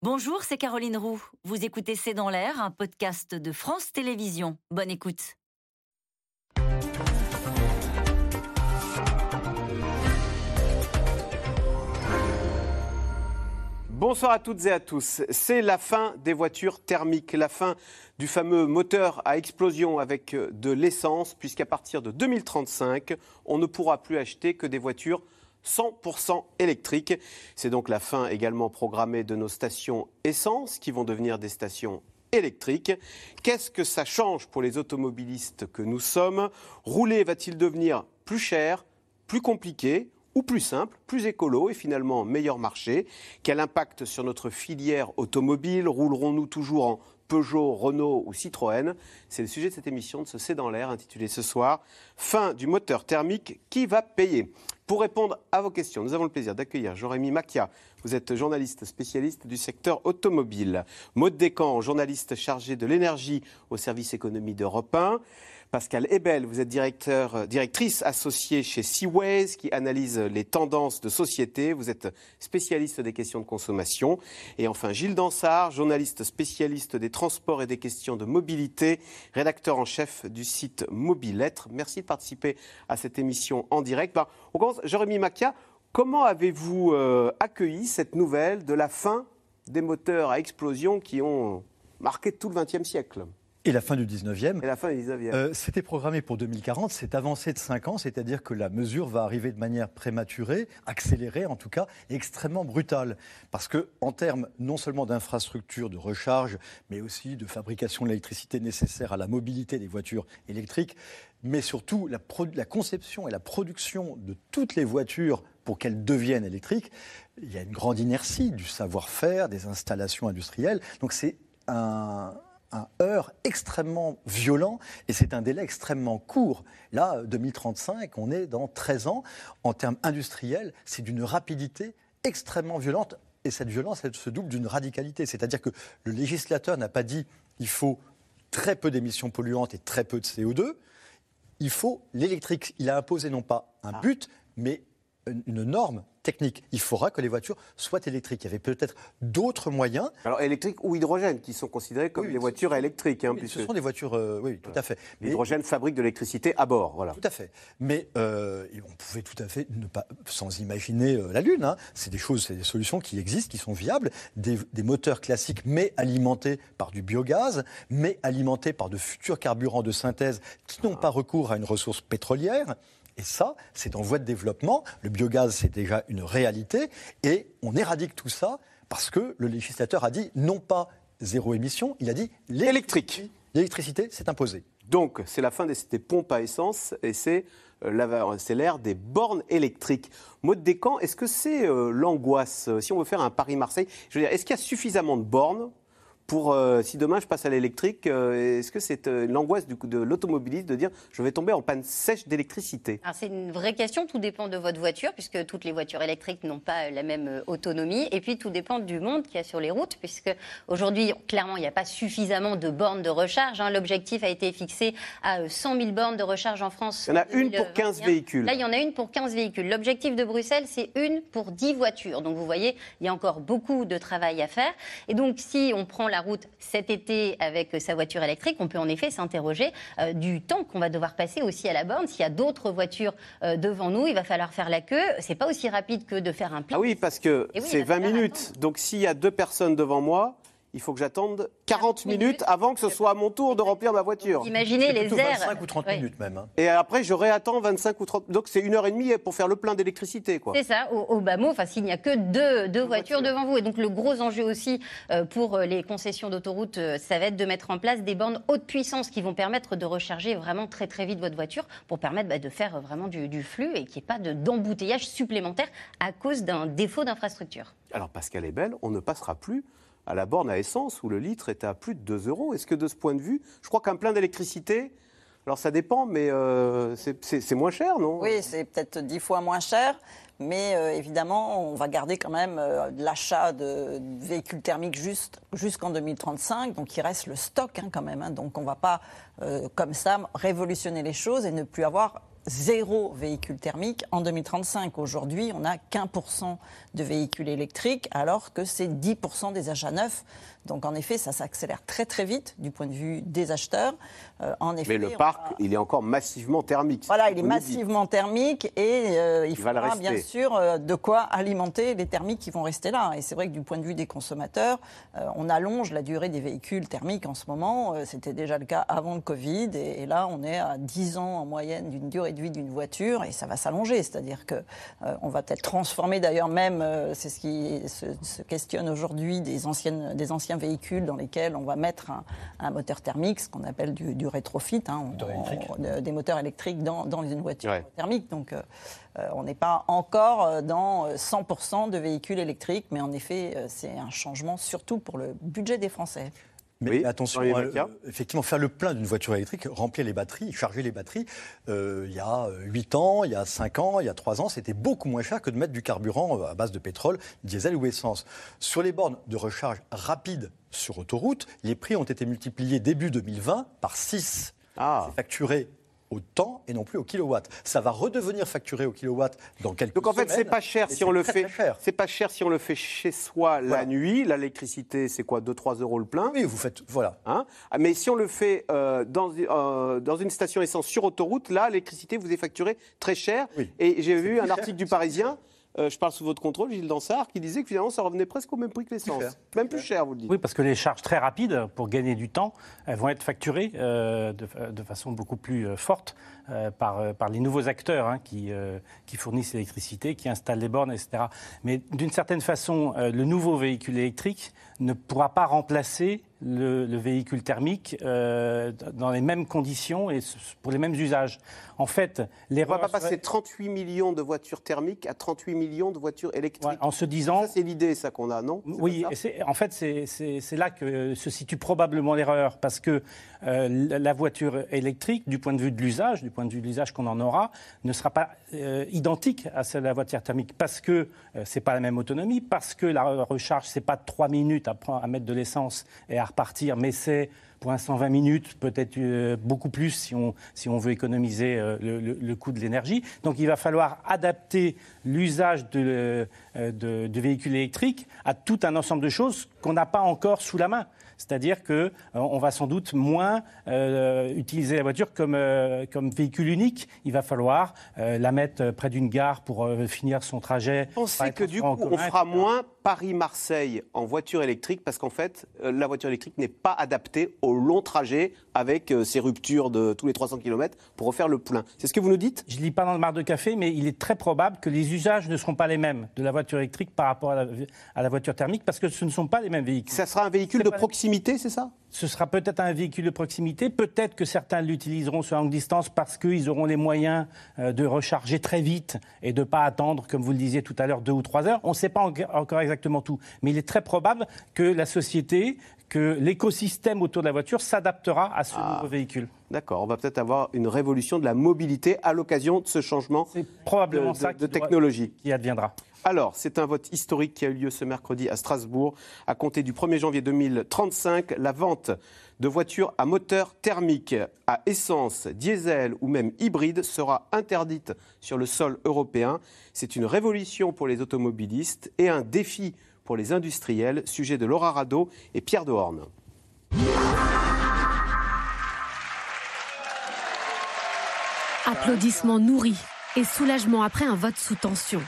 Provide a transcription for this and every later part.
Bonjour, c'est Caroline Roux. Vous écoutez C'est dans l'air, un podcast de France Télévisions. Bonne écoute. Bonsoir à toutes et à tous. C'est la fin des voitures thermiques, la fin du fameux moteur à explosion avec de l'essence, puisqu'à partir de 2035, on ne pourra plus acheter que des voitures 100% électriques. C'est donc la fin également programmée de nos stations essence qui vont devenir des stations électriques. Qu'est-ce que ça change pour les automobilistes que nous sommes? Rouler va-t-il devenir plus cher, plus compliqué ou plus simple, plus écolo et finalement meilleur marché? Quel impact sur notre filière automobile? Roulerons-nous toujours en Peugeot, Renault ou Citroën C'est le sujet de cette émission de ce C'est dans l'air intitulée ce soir Fin du moteur thermique, qui va payer Pour répondre à vos questions, nous avons le plaisir d'accueillir Jérémy Macchia. Vous êtes journaliste spécialiste du secteur automobile. Maud Descamps, journaliste chargé de l'énergie au service économie d'Europe 1. Pascal Ebel, vous êtes directeur, directrice associée chez Seaways qui analyse les tendances de société. Vous êtes spécialiste des questions de consommation. Et enfin, Gilles Dansard, journaliste spécialiste des transports et des questions de mobilité, rédacteur en chef du site Mobilettre. Merci de participer à cette émission en direct. Commence. Jérémy Macchia, comment avez-vous euh, accueilli cette nouvelle de la fin des moteurs à explosion qui ont marqué tout le XXe siècle? Et la fin du 19e. Et la fin du 19e. Euh, C'était programmé pour 2040, c'est avancé de 5 ans, c'est-à-dire que la mesure va arriver de manière prématurée, accélérée en tout cas, et extrêmement brutale. Parce que, en termes non seulement d'infrastructures de recharge, mais aussi de fabrication de l'électricité nécessaire à la mobilité des voitures électriques, mais surtout la, la conception et la production de toutes les voitures pour qu'elles deviennent électriques, il y a une grande inertie du savoir-faire, des installations industrielles. Donc c'est un, un heurt extrêmement violent et c'est un délai extrêmement court. Là, 2035, on est dans 13 ans. En termes industriels, c'est d'une rapidité extrêmement violente et cette violence, elle se double d'une radicalité. C'est-à-dire que le législateur n'a pas dit il faut très peu d'émissions polluantes et très peu de CO2. Il faut l'électrique. Il a imposé non pas un ah. but, mais une norme technique. Il faudra que les voitures soient électriques. Il y avait peut-être d'autres moyens. Alors électriques ou hydrogène, qui sont considérés comme des voitures électriques. Hein, Ce sont des voitures, euh, oui, tout à fait. L'hydrogène fabrique de l'électricité à bord, voilà. Tout à fait. Mais euh, on pouvait tout à fait ne pas, sans imaginer euh, la Lune. Hein. C'est des choses, c'est des solutions qui existent, qui sont viables. Des, des, moteurs classiques, mais alimentés par du biogaz, mais alimentés par de futurs carburants de synthèse qui n'ont pas recours à une ressource pétrolière. Et ça, c'est en voie de développement. Le biogaz, c'est déjà une réalité. Et on éradique tout ça parce que le législateur a dit non pas zéro émission, il a dit l'électrique. L'électricité, c'est imposé. Donc, c'est la fin des, pompes à essence et c'est euh, l'ère des bornes électriques. Mode Descamps, est-ce que c'est euh, l'angoisse? Si on veut faire un Paris-Marseille, je veux dire, est-ce qu'il y a suffisamment de bornes pour, euh, si demain je passe à l'électrique, euh, est-ce que c'est euh, l'angoisse de l'automobiliste de dire je vais tomber en panne sèche d'électricité? C'est une vraie question, tout dépend de votre voiture, puisque toutes les voitures électriques n'ont pas la même autonomie, et puis tout dépend du monde qu'il y a sur les routes, puisque aujourd'hui, clairement, il n'y a pas suffisamment de bornes de recharge. Hein. L'objectif a été fixé à 100 000 bornes de recharge en France. Il y en a une pour 15 véhicules. Là, il y en a une pour 15 véhicules. L'objectif de Bruxelles, c'est une pour 10 voitures. Donc vous voyez, il y a encore beaucoup de travail à faire. Et donc si on prend la route cet été avec sa voiture électrique, on peut en effet s'interroger euh, du temps qu'on va devoir passer aussi à la borne. S'il y a d'autres voitures euh, devant nous, il va falloir faire la queue. C'est pas aussi rapide que de faire un plein. Ah oui, parce que c'est 20 minutes. Donc s'il y a deux personnes devant moi, il faut que j'attende 40 minutes avant que ce soit à mon tour de remplir ma voiture. Imaginez les airs. 25 ou 30 minutes même. Hein. Et après, je réattends 25 ou 30. Donc c'est une heure et demie pour faire le plein d'électricité. C'est ça, au, bas mot, enfin, s'il n'y a que deux, deux voitures devant vous. Et donc le gros enjeu aussi euh, pour euh, les concessions d'autoroute, euh, ça va être de mettre en place des bornes haute puissance qui vont permettre de recharger vraiment très très vite votre voiture pour permettre bah, de faire vraiment du, flux et qu'il n'y ait pas d'embouteillage supplémentaire à cause d'un défaut d'infrastructure. Alors Pascal est belle, on ne passera plus à la borne à essence où le litre est à plus de 2 euros. Est-ce que de ce point de vue, je crois qu'un plein d'électricité, alors ça dépend, mais euh, c'est moins cher, non? Oui, c'est peut-être 10 fois moins cher. Mais euh, évidemment, on va garder quand même euh, l'achat de véhicules thermiques jusqu'en 2035. Donc il reste le stock hein, quand même. Hein. donc on ne va pas, comme ça, révolutionner les choses et ne plus avoir zéro véhicule thermique en 2035. Aujourd'hui, on n'a qu'un pour cent de véhicules électriques, alors que c'est 10% des achats neufs. Donc en effet, ça s'accélère très très vite du point de vue des acheteurs. Euh, en effet, Mais le parc, il est encore massivement thermique. Voilà, il est massivement thermique et euh, il, faudra bien sûr euh, de quoi alimenter les thermiques qui vont rester là. Et c'est vrai que du point de vue des consommateurs, on allonge la durée des véhicules thermiques en ce moment. C'était déjà le cas avant le Covid et, là, on est à 10 ans en moyenne d'une durée de vie d'une voiture et ça va s'allonger. C'est-à-dire que on va peut-être transformer d'ailleurs même, c'est ce qui se, questionne aujourd'hui des anciennes des anciens véhicules dans lesquels on va mettre un, moteur thermique, ce qu'on appelle du, rétrofit, hein, des moteurs électriques dans, une voiture thermique. Donc euh, euh, on n'est pas encore euh, dans 100% de véhicules électriques, mais en effet, c'est un changement surtout pour le budget des Français. Mais attention, euh, effectivement, faire le plein d'une voiture électrique, remplir les batteries, charger les batteries, euh, il y a 8 ans, il y a 5 ans, il y a 3 ans, c'était beaucoup moins cher que de mettre du carburant euh, à base de pétrole, diesel ou essence. Sur les bornes de recharge rapide sur autoroute, les prix ont été multipliés début 2020 par 6. Ah. C'est facturé au temps et non plus au kilowatt. Ça va redevenir facturé au kilowatt dans quelques Donc en fait, c'est pas cher si on le fait. C'est pas cher si on le fait chez soi la nuit. L'électricité, c'est quoi 2-3 euros le plein? Oui, vous faites voilà. Hein? Ah, Mais si on le fait euh, dans, euh, dans une station essence sur autoroute, là, l'électricité vous est facturée très cher. Et j'ai vu un article du Parisien. Euh, je parle sous votre contrôle, Gilles Dansard, qui disait que finalement ça revenait presque au même prix que l'essence. Même plus cher, vous le dites. Oui, parce que les charges très rapides, pour gagner du temps, elles vont être facturées euh, de, façon beaucoup plus euh, forte par, par les nouveaux acteurs hein, qui, qui fournissent l'électricité, qui installent les bornes, etc. Mais d'une certaine façon, le nouveau véhicule électrique ne pourra pas remplacer le, véhicule thermique euh, dans les mêmes conditions et pour les mêmes usages. En fait, l'erreur. On ne va pas passer 38 millions de voitures thermiques à 38 millions de voitures électriques. en se disant. Ça, c'est l'idée, ça qu'on a, non? Oui, en fait, c'est là que se situe probablement l'erreur, parce que euh, la voiture électrique, du point de vue de l'usage, du point de vue de l'usage qu'on en aura, ne sera pas euh, identique à celle de la voiture thermique, parce que c'est pas la même autonomie, parce que la recharge, c'est pas 3 minutes à, à mettre de l'essence et à repartir, mais c'est pour l'instant 20 minutes, peut-être euh, beaucoup plus si on, si on veut économiser euh, le, coût de l'énergie. Donc il va falloir adapter l'usage de, euh, de, de véhicules électriques à tout un ensemble de choses qu'on n'a pas encore sous la main. C'est-à-dire qu'on euh, on va sans doute moins euh, utiliser la voiture comme, euh, comme véhicule unique. Il va falloir la mettre près d'une gare pour finir son trajet. On sait que du coup, on fera moins Paris-Marseille en voiture électrique parce qu'en fait, la voiture électrique n'est pas adaptée au long trajet avec ces ruptures de tous les 300 km pour refaire le plein. C'est ce que vous nous dites? Je ne lis pas dans le mar de café, mais il est très probable que les usages ne seront pas les mêmes de la voiture électrique par rapport à la, voiture thermique parce que ce ne sont pas les mêmes véhicules. Ça sera un véhicule de proximité c'est ça? Ce sera peut-être un véhicule de proximité, peut-être que certains l'utiliseront sur longue distance parce qu'ils auront les moyens euh, de recharger très vite et de ne pas attendre, comme vous le disiez tout à l'heure, deux ou trois heures. On ne sait pas encore exactement tout, mais il est très probable que la société, que l'écosystème autour de la voiture s'adaptera à ce ah. nouveau véhicule. D'accord, on va peut-être avoir une révolution de la mobilité à l'occasion de ce changement probablement de, ça de technologie. qui adviendra. Alors, c'est un vote historique qui a eu lieu ce mercredi à Strasbourg. À compter du 1er janvier 2035, la vente de voitures à moteur thermique, à essence, diesel ou même hybride sera interdite sur le sol européen. C'est une révolution pour les automobilistes et un défi pour les industriels. Sujet de Laura Rado et Pierre Dehorne. Applaudissements nourris et soulagement après un vote sous tension.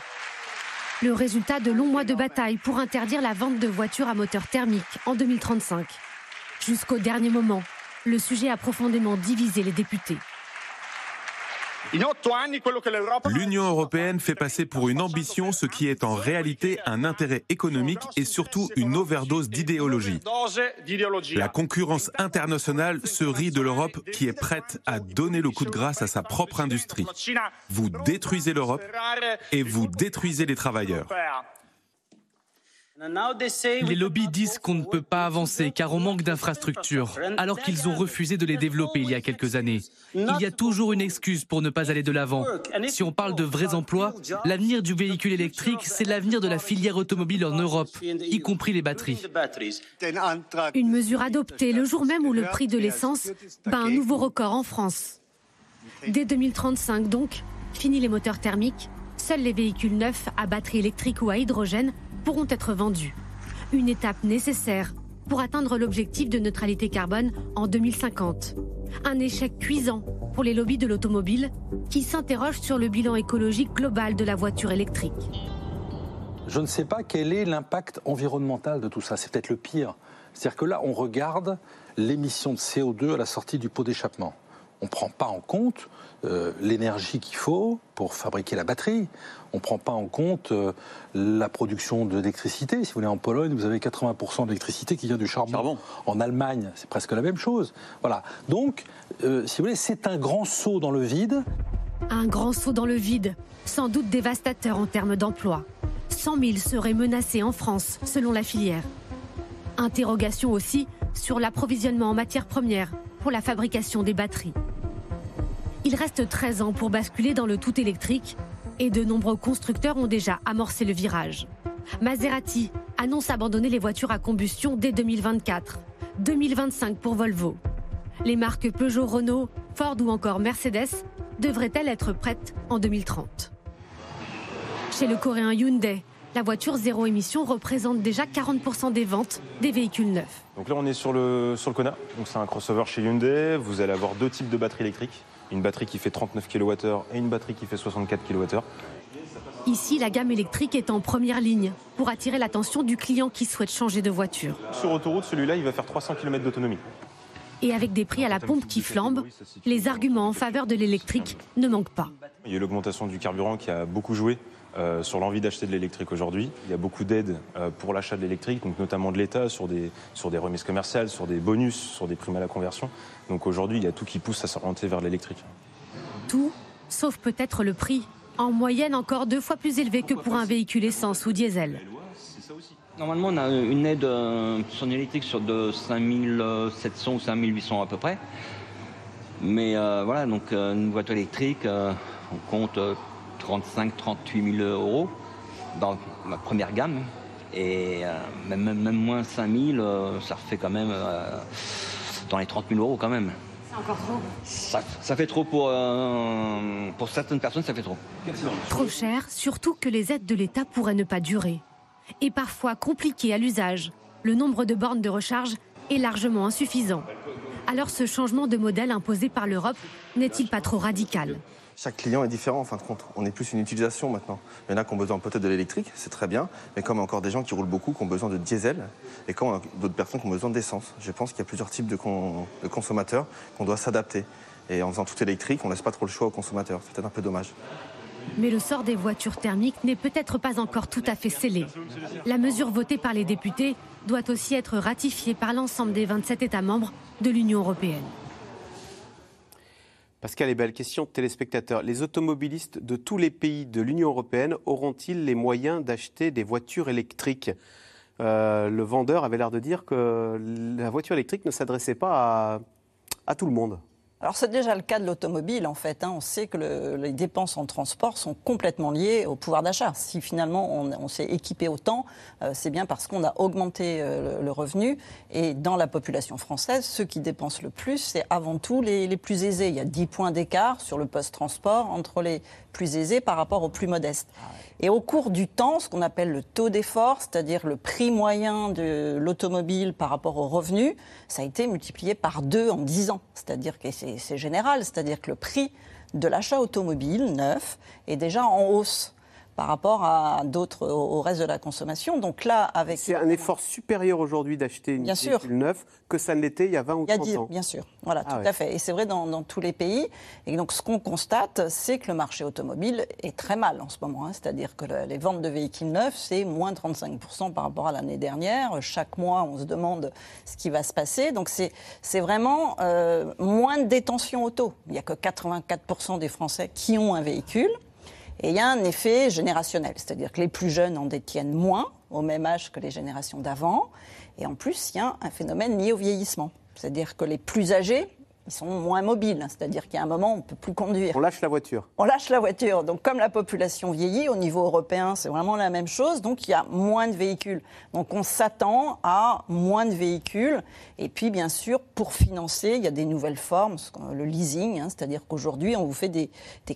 Le résultat de longs mois de bataille pour interdire la vente de voitures à moteur thermique en 2035. Jusqu'au dernier moment, le sujet a profondément divisé les députés. L'Union européenne fait passer pour une ambition ce qui est en réalité un intérêt économique et surtout une overdose d'idéologie. La concurrence internationale se rit de l'Europe qui est prête à donner le coup de grâce à sa propre industrie. Vous détruisez l'Europe et vous détruisez les travailleurs. Les lobbies disent qu'on ne peut pas avancer car on manque d'infrastructures, alors qu'ils ont refusé de les développer il y a quelques années. Il y a toujours une excuse pour ne pas aller de l'avant. Si on parle de vrais emplois, l'avenir du véhicule électrique, c'est l'avenir de la filière automobile en Europe, y compris les batteries. Une mesure adoptée le jour même où le prix de l'essence bat un nouveau record en France. Dès 2035 donc, fini les moteurs thermiques, seuls les véhicules neufs à batterie électrique ou à hydrogène pourront être vendus. Une étape nécessaire pour atteindre l'objectif de neutralité carbone en 2050. Un échec cuisant pour les lobbies de l'automobile qui s'interrogent sur le bilan écologique global de la voiture électrique. Je ne sais pas quel est l'impact environnemental de tout ça. C'est peut-être le pire. C'est-à-dire que là, on regarde l'émission de CO2 à la sortie du pot d'échappement. On ne prend pas en compte euh, l'énergie qu'il faut pour fabriquer la batterie. On ne prend pas en compte euh, la production d'électricité. Si vous voulez, en Pologne, vous avez 80% d'électricité qui vient du charbon. En Allemagne, c'est presque la même chose. Voilà. Donc, euh, si vous voulez, c'est un grand saut dans le vide. Un grand saut dans le vide, sans doute dévastateur en termes d'emploi. 100 000 seraient menacés en France, selon la filière. Interrogation aussi sur l'approvisionnement en matières premières pour la fabrication des batteries. Il reste 13 ans pour basculer dans le tout électrique et de nombreux constructeurs ont déjà amorcé le virage. Maserati annonce abandonner les voitures à combustion dès 2024, 2025 pour Volvo. Les marques Peugeot, Renault, Ford ou encore Mercedes devraient-elles être prêtes en 2030 Chez le coréen Hyundai, la voiture zéro émission représente déjà 40% des ventes des véhicules neufs. Donc là, on est sur le, sur le Kona. Donc c'est un crossover chez Hyundai. Vous allez avoir deux types de batteries électriques. Une batterie qui fait 39 kWh et une batterie qui fait 64 kWh. Ici, la gamme électrique est en première ligne pour attirer l'attention du client qui souhaite changer de voiture. Sur autoroute, celui-là, il va faire 300 km d'autonomie. Et avec des prix à la pompe qui flambent, les arguments en faveur de l'électrique ne manquent pas. Il y a l'augmentation du carburant qui a beaucoup joué. Euh, sur l'envie d'acheter de l'électrique aujourd'hui. Il y a beaucoup d'aides euh, pour l'achat de l'électrique, donc notamment de l'État sur des, sur des remises commerciales, sur des bonus, sur des primes à la conversion. Donc aujourd'hui, il y a tout qui pousse à s'orienter vers l'électrique. Tout, sauf peut-être le prix, en moyenne encore deux fois plus élevé que pour un véhicule essence ou diesel. Normalement, on a une aide euh, sur électrique sur de 5700 ou 5800 à peu près. Mais voilà, donc une voiture électrique, on compte 35 38 000 euros dans ma première gamme. Et euh, même, même, moins 5 000, euh, ça refait quand même euh, dans les 30 000 euros quand même. C'est encore trop ça, fait trop pour, pour certaines personnes, ça fait trop. Trop cher, surtout que les aides de l'État pourraient ne pas durer. Et parfois compliqué à l'usage. Le nombre de bornes de recharge est largement insuffisant. Alors ce changement de modèle imposé par l'Europe n'est-il pas trop radical? Chaque client est différent en fin de compte. On est plus une utilisation maintenant. Il y en a qui ont besoin peut-être de l'électrique, c'est très bien, mais comme encore des gens qui roulent beaucoup, qui ont besoin de diesel, et comme d'autres personnes qui ont besoin d'essence. Je pense qu'il y a plusieurs types de, consommateurs qu'on doit s'adapter. Et en faisant tout électrique, on ne laisse pas trop le choix aux consommateurs. C'est peut-être un peu dommage. Mais le sort des voitures thermiques n'est peut-être pas encore tout à fait scellé. La mesure votée par les députés doit aussi être ratifiée par l'ensemble des 27 États membres de l'Union européenne. Pascal belle question téléspectateurs. Les automobilistes de tous les pays de l'Union européenne auront-ils les moyens d'acheter des voitures électriques? Euh, Le vendeur avait l'air de dire que la voiture électrique ne s'adressait pas à tout le monde. Alors c'est déjà le cas de l'automobile en fait. Hein. On sait que les dépenses en transport sont complètement liées au pouvoir d'achat. Si finalement on, s'est équipé autant, euh, c'est bien parce qu'on a augmenté euh, le, revenu. Et dans la population française, ceux qui dépensent le plus, c'est avant tout les, les, plus aisés. Il y a 10 points d'écart sur le post-transport entre les plus aisés par rapport aux plus modestes. Ah et au cours du temps, ce qu'on appelle le taux d'effort, c'est-à-dire le prix moyen de l'automobile par rapport aux revenus, ça a été multiplié par deux en dix ans. C'est-à-dire que c'est général, c'est-à-dire que le prix de l'achat automobile neuf est déjà en hausse par rapport à d'autres, au reste de la consommation. Donc là, avec c'est un effort supérieur aujourd'hui d'acheter une voiture neuve que ça ne l'était il y a 20 ou 30 ans. Bien sûr, voilà, ah tout à fait. Et c'est vrai dans, tous les pays. Et donc ce qu'on constate, c'est que le marché automobile est très mal en ce moment. Hein. C'est-à-dire que les ventes de véhicules neufs, c'est moins 35% par rapport à l'année dernière. Chaque mois, on se demande ce qui va se passer. Donc c'est, c'est vraiment euh, moins de détention auto. Il n'y a que 84% des Français qui ont un véhicule. Et il y a un effet générationnel, c'est-à-dire que les plus jeunes en détiennent moins, au même âge que les générations d'avant. Et en plus, il y a un phénomène lié au vieillissement. C'est-à-dire que les plus âgés ils sont moins mobiles. C'est-à-dire a un moment, on ne peut plus conduire. On lâche la voiture. On lâche la voiture. Donc, comme la population vieillit, au niveau européen, c'est vraiment la même chose. Donc, il y a moins de véhicules. Donc, on s'attend à moins de véhicules. Et puis, bien sûr, pour financer, il y a des nouvelles formes, le leasing. Hein. c'est-à-dire qu'aujourd'hui, on vous fait des,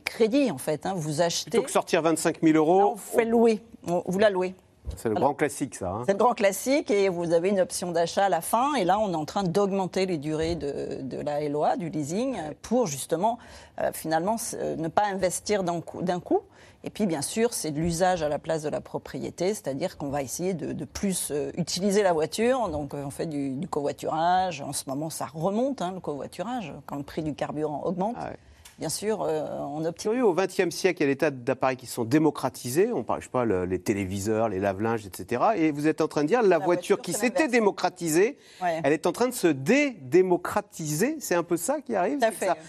crédits, en fait. Hein. vous achetez. Plutôt que sortir 25 000 euros. on vous fait louer. vous la louez. C'est le grand classique, ça. Hein. C'est le grand classique et vous avez une option d'achat à la fin. Et là, on est en train d'augmenter les durées de, la LOA, du leasing, pour justement, euh, finalement, euh, ne pas investir d'un coup, Et puis, bien sûr, c'est de l'usage à la place de la propriété, c'est-à-dire qu'on va essayer de, plus euh, utiliser la voiture. Donc, on fait du, covoiturage. En ce moment, ça remonte, hein, le covoiturage, quand le prix du carburant augmente. Ah bien sûr, euh, on optimise. Au XXe siècle, il y a des tas d'appareils qui sont démocratisés. On parle, je sais pas, les téléviseurs, les lave-linges, etc. Et vous êtes en train de dire la, voiture, qui s'était démocratisée, elle est en train de se dédémocratiser. C'est un peu ça qui arrive?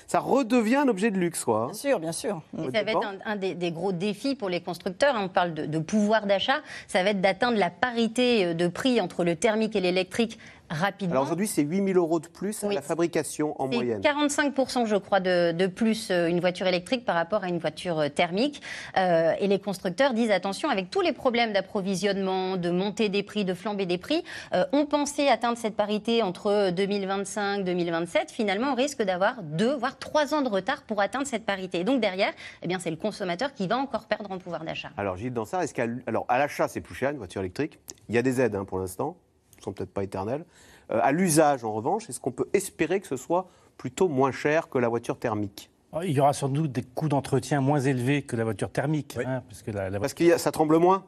Ça, redevient un objet de luxe, quoi. Bien sûr, bien sûr. ça va être un, des, gros défis pour les constructeurs. On parle de pouvoir d'achat. Ça va être d'atteindre la parité de prix entre le thermique et l'électrique rapidement. Alors aujourd'hui, c'est 8 000 euros de plus à la fabrication en moyenne. 45 je crois, de, plus euh, une voiture électrique par rapport à une voiture euh, thermique. Euh, et les constructeurs disent attention, avec tous les problèmes d'approvisionnement, de montée des prix, de flambée des prix, on pensait atteindre cette parité entre 2025 2027. Finalement, on risque d'avoir deux, voire trois ans de retard pour atteindre cette parité. Et donc derrière, eh bien, c'est le consommateur qui va encore perdre en pouvoir d'achat. Alors Gilles Dansard, est-ce qu'à alors à l'achat c'est plus cher une voiture électrique Il y a des aides hein, pour l'instant sont peut-être pas éternelles. Euh, à l'usage, en revanche, est-ce qu'on peut espérer que ce soit plutôt moins cher que la voiture thermique? Il y aura sans doute des coûts d'entretien moins élevés que la voiture thermique. Hein, parce que, parce que ça tremble moins?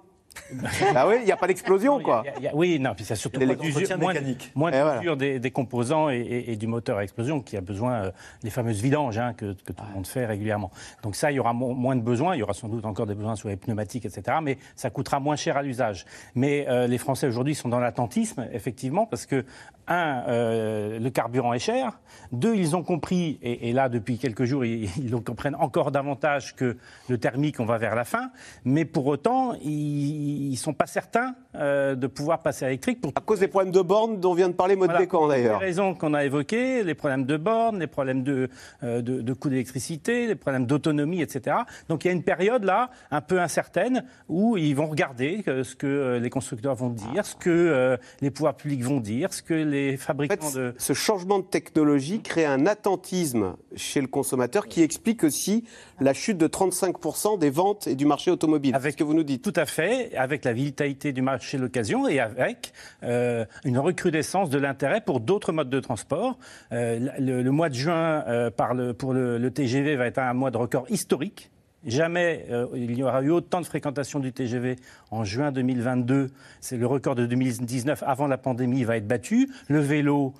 ah oui, il n'y a pas d'explosion, quoi. oui, non, puis c'est surtout moins d'usure, moins, moins des, des, composants et, du moteur à explosion qui a besoin euh, des fameuses vidanges hein, que, tout le monde fait régulièrement. Donc ça, il y aura moins de besoins. Il y aura sans doute encore des besoins sur les pneumatiques, etc. Mais ça coûtera moins cher à l'usage. Mais euh, les Français aujourd'hui sont dans l'attentisme, effectivement, parce que un, euh, le carburant est cher. Deux, ils ont compris, et, là depuis quelques jours, ils, ils, comprennent encore davantage que le thermique, on va vers la fin. Mais pour autant, ils ils ne sont pas certains euh, de pouvoir passer à l'électrique. Pour... À cause des problèmes de bornes dont vient de parler Maud Bécan d'ailleurs. Les raisons qu'on a évoquées, les problèmes de bornes, les problèmes de, euh, de, coût d'électricité, les problèmes d'autonomie, etc. Donc il y a une période là, un peu incertaine, où ils vont regarder euh, ce que les constructeurs vont dire, ce que les pouvoirs publics vont dire, ce que les fabricants de... Ce changement de technologie crée un attentisme chez le consommateur qui explique aussi la chute de 35% des ventes et du marché automobile. Avec ce que vous nous dites. Tout à fait avec la vitalité du marché de l'occasion et avec euh, une recrudescence de l'intérêt pour d'autres modes de transport. Euh, le, mois de juin euh, pour le, TGV va être un mois de record historique. Jamais il n'y aura eu autant de fréquentation du TGV en juin 2022. C'est le record de 2019 avant la pandémie va être battu. Le vélo,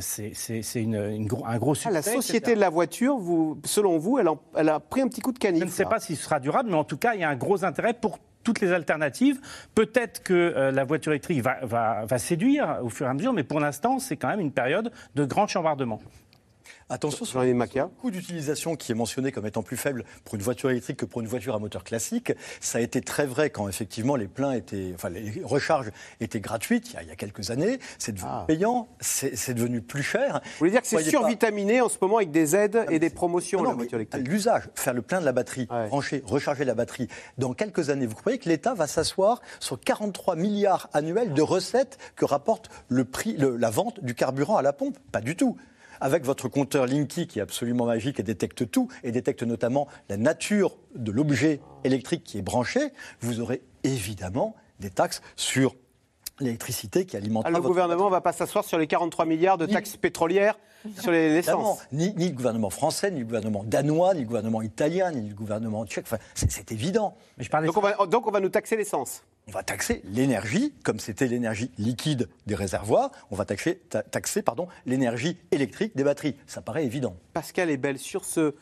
c'est un gros succès. Ah, la société de la voiture, vous, selon vous, elle, elle, a pris un petit coup de canif. Je ne sais pas si ce sera durable, mais en tout cas, il y a un gros intérêt pour toutes les alternatives. Peut-être que euh, la voiture électrique va, séduire au fur et à mesure, mais pour l'instant, c'est quand même une période de grand chambardement. Attention sur le coût d'utilisation qui est mentionné comme étant plus faible pour une voiture électrique que pour une voiture à moteur classique. Ça a été très vrai quand effectivement les pleins étaient, enfin les recharges étaient gratuites il y a, quelques années. C'est devenu ah. payant, c'est devenu plus cher. Vous voulez dire que c'est survitaminé en ce moment avec des aides et des promotions la voiture électrique L'usage, faire le plein de la batterie, brancher, recharger la batterie. Dans quelques années, vous croyez que l'État va s'asseoir sur 43 milliards annuels de recettes que rapporte le prix, la vente du carburant à la pompe? Pas du tout avec votre compteur Linky qui est absolument magique et détecte tout, et détecte notamment la nature de l'objet électrique qui est branché, vous aurez évidemment des taxes sur l'électricité qui alimente. Ah, le gouvernement ne va pas s'asseoir sur les 43 milliards de taxes pétrolières sur l'essence. Ni, ni, le gouvernement français, ni le gouvernement danois, ni le gouvernement italien, ni le gouvernement tchèque. Enfin, c'est évident. Mais je donc, on va, donc on va nous taxer l'essence on va taxer l'énergie, comme c'était l'énergie liquide des réservoirs, on va taxer, taxer pardon, l'énergie électrique des batteries. Ça paraît évident. Pascal est belle sur ce,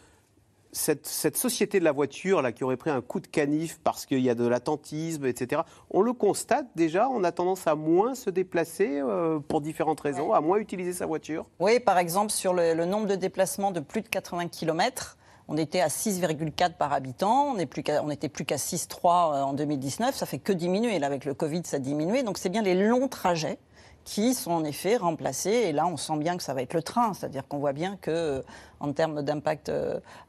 cette, société de la voiture là, qui aurait pris un coup de canif parce qu'il y a de l'attentisme, etc. On le constate déjà, on a tendance à moins se déplacer euh, pour différentes raisons, à moins utiliser sa voiture. Oui, par exemple, sur le, le nombre de déplacements de plus de 80 km, on était à 6,4 par habitant, on n'était plus qu'à 6,3 euh, en 2019, ça fait que diminuer. Là, avec le Covid, ça a diminué. Donc c'est bien les longs trajets qui sont en effet remplacés. Et là, on sent bien que ça va être le train, c'est-à-dire qu'on voit bien que, en termes d'impact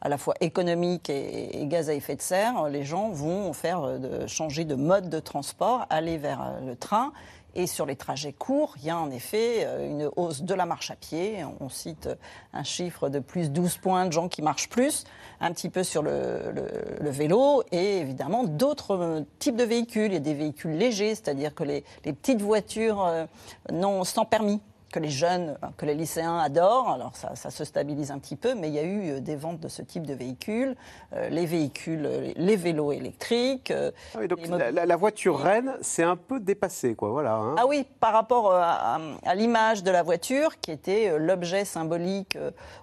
à la fois économique et, gaz à effet de serre, les gens vont faire changer de mode de transport, aller vers le train. Et sur les trajets courts, il y a en effet euh, une hausse de la marche à pied. On cite un chiffre de plus 12 points de gens qui marchent plus, un petit peu sur le, vélo, et évidemment d'autres euh, types de véhicules. Il y a des véhicules légers, c'est-à-dire que les, petites voitures euh, non sans permis que les jeunes, que les lycéens adorent. Alors ça, se stabilise un petit peu, mais il y a eu euh, des ventes de ce type de véhicules, euh, les véhicules, les vélos électriques. Euh, ah donc la, voiture Rennes, c'est un peu dépassé, quoi. Voilà. Hein. Ah oui, par rapport à, l'image de la voiture, qui était l'objet symbolique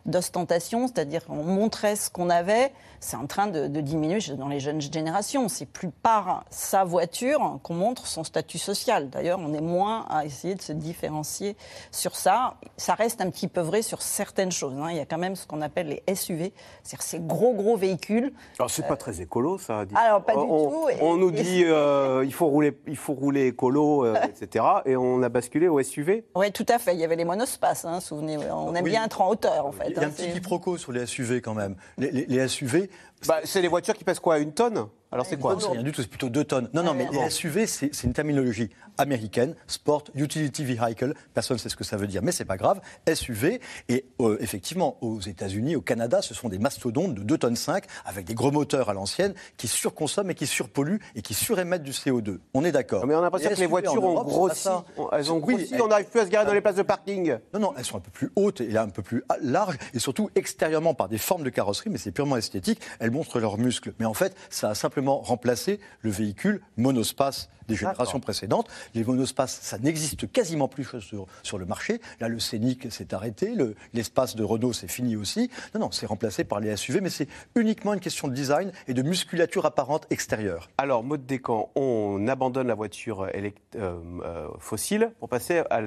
d'ostentation, c'est-à-dire qu'on montrait ce qu'on avait, c'est en train de, de, diminuer dans les jeunes générations. C'est plus par sa voiture qu'on montre son statut social. D'ailleurs, on est moins à essayer de se différencier sur ça. Ça reste un petit peu vrai sur certaines choses. Hein. Il y a quand même ce qu'on appelle les SUV, c'est-à-dire ces gros gros véhicules. Alors c'est pas très écolo ça. Alors pas du on, tout. On nous dit euh, il faut rouler, il faut rouler écolo, euh, etc. Et on a basculé au SUV. Oui, tout à fait. Il y avait les monospaces, hein, souvenez. On aime bien être en hauteur en fait. Il y a un hein, petit quiproquo sur les SUV quand même. Les, les SUV. Bah, c'est les voitures qui pèsent quoi Une tonne? Alors c'est quoi C'est rien du tout, c'est plutôt 2 tonnes. Non, non, mais les SUV, c'est une terminologie américaine, Sport Utility Vehicle, personne ne sait ce que ça veut dire, mais c'est pas grave, SUV, et euh, effectivement, aux États-Unis, au Canada, ce sont des mastodontes de 2 tonnes 5, avec des gros moteurs à l'ancienne, qui surconsomment et qui surpolluent et qui surémettent du CO2. On est d'accord. Mais on a l'impression que les voitures ont grossi, elles ont grossi, on n'arrive plus à se garer dans les places de parking. Non, non, elles sont un peu plus hautes et un peu plus larges, et surtout extérieurement par des formes de carrosserie, mais c'est purement esthétique, elles montrent leurs muscles. Mais en fait, ça a simplement remplacer le véhicule monospace des générations précédentes. Les monospaces, ça n'existe quasiment plus sur, sur, le marché. Là, le Scénic s'est arrêté, l'espace de Renault, c'est fini aussi. Non, non, c'est remplacé par les SUV, mais c'est uniquement une question de design et de musculature apparente extérieure. Alors, mode décan, on abandonne la voiture euh, euh, fossile pour passer à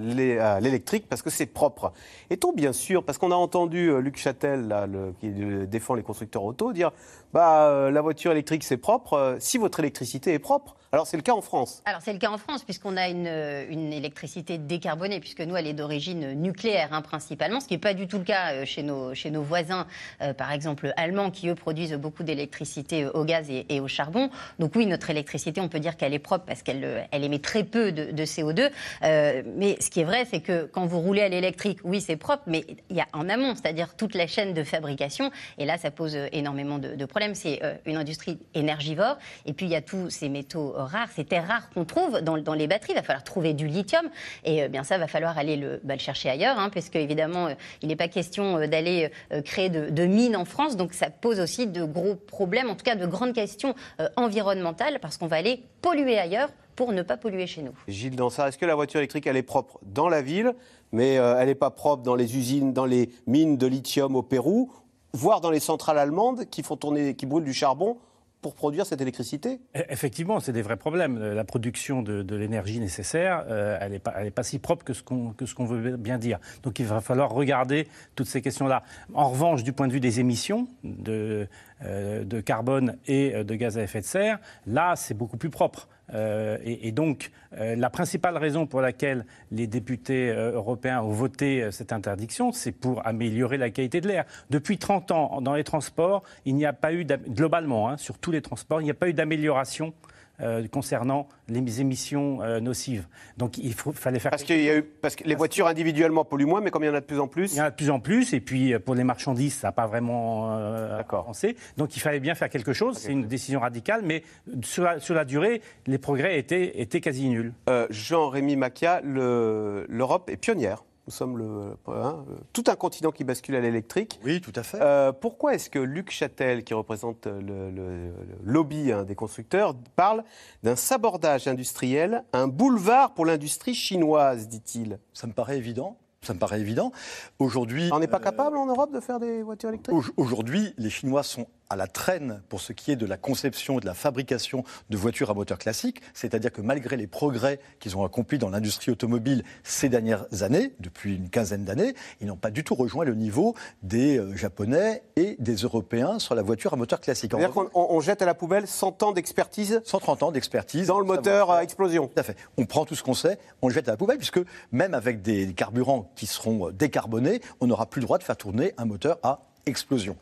l'électrique parce que c'est propre. Est-on bien sûr, parce qu'on a entendu euh, Luc Châtel, là, qui défend les constructeurs auto, dire bah, la voiture électrique c'est propre, si votre électricité est propre, alors c'est le cas en France. Alors c'est le cas en France puisqu'on a une, une, électricité décarbonée puisque nous elle est d'origine nucléaire hein, principalement, ce qui n'est pas du tout le cas euh, chez nos, chez nos voisins, euh, par exemple allemands qui eux produisent beaucoup d'électricité euh, au gaz et, au charbon. Donc oui notre électricité on peut dire qu'elle est propre parce qu'elle elle émet très peu de, de CO2. mais ce qui est vrai c'est que quand vous roulez à l'électrique, oui c'est propre, mais il y a en amont, c'est-à-dire toute la chaîne de fabrication et là ça pose énormément de problèmes. C'est une industrie énergivore et puis il y a tous ces métaux rares, ces terres rares qu'on trouve dans, les batteries. Il va falloir trouver du lithium. Et euh, bien ça, va falloir aller le, bah, chercher ailleurs, hein, parce qu'évidemment, euh, il n'est pas question euh, d'aller créer de, mines en France. Donc ça pose aussi de gros problèmes, en tout cas de grandes questions environnementales, parce qu'on va aller polluer ailleurs pour ne pas polluer chez nous. Gilles Dansard, est-ce que la voiture électrique, elle est propre dans la ville, mais elle n'est pas propre dans les usines, dans les mines de lithium au Pérou, voire dans les centrales allemandes qui font tourner, qui brûlent du charbon pour produire cette électricité e, Effectivement, c'est des vrais problèmes. La production de, l'énergie nécessaire, euh, elle n'est pas, si propre que ce qu'on veut bien dire. Donc il va falloir regarder toutes ces questions-là. En revanche, du point de vue des émissions de, euh, carbone et euh, de gaz à effet de serre, là, c'est beaucoup plus propre. Euh, et, donc, euh, la principale raison pour laquelle les députés euh, européens ont voté cette interdiction, c'est pour améliorer la qualité de l'air. Depuis 30 ans, dans les transports, il n'y a pas eu, globalement, hein, sur tous les transports, il n'y a pas eu d'amélioration euh, concernant les émissions euh, nocives. Donc il faut, fallait faire. Parce, qu'il y a eu, parce que les voitures individuellement polluent moins, mais comme il y en a de plus en plus. Il y en a de plus en plus, et puis euh, pour les marchandises, ça n'a pas vraiment avancé. Donc il fallait bien faire quelque chose. C'est une décision radicale, mais sur la, durée, les progrès étaient, étaient quasi nuls. Jean-Rémy Macchia, l'Europe est pionnière. Nous sommes le, hein, tout un continent qui bascule à l'électrique. Oui, tout à fait. Euh, pourquoi est-ce que Luc Châtel, qui représente le, lobby hein, des constructeurs, parle d'un sabordage industriel, un boulevard pour l'industrie chinoise, dit-il? Ça me paraît évident. Ça me paraît évident. Aujourd'hui, on n'est pas capable en Europe de faire des voitures électriques? Aujourd'hui, les Chinois sont à la traîne pour ce qui est de la conception et de la fabrication de voitures à moteur classique, c'est-à-dire que malgré les progrès qu'ils ont accomplis dans l'industrie automobile ces dernières années, depuis une quinzaine d'années, ils n'ont pas du tout rejoint le niveau des euh, Japonais et des Européens sur la voiture à moteur classique. C'est-à-dire qu'on on jette à la poubelle 100 ans d'expertise 130 ans d'expertise. Dans le moteur à explosion. Tout à fait. On prend tout ce qu'on sait, on le jette à la poubelle, puisque même avec des carburants qui seront décarbonés, on n'aura plus le droit de faire tourner un moteur à explosion.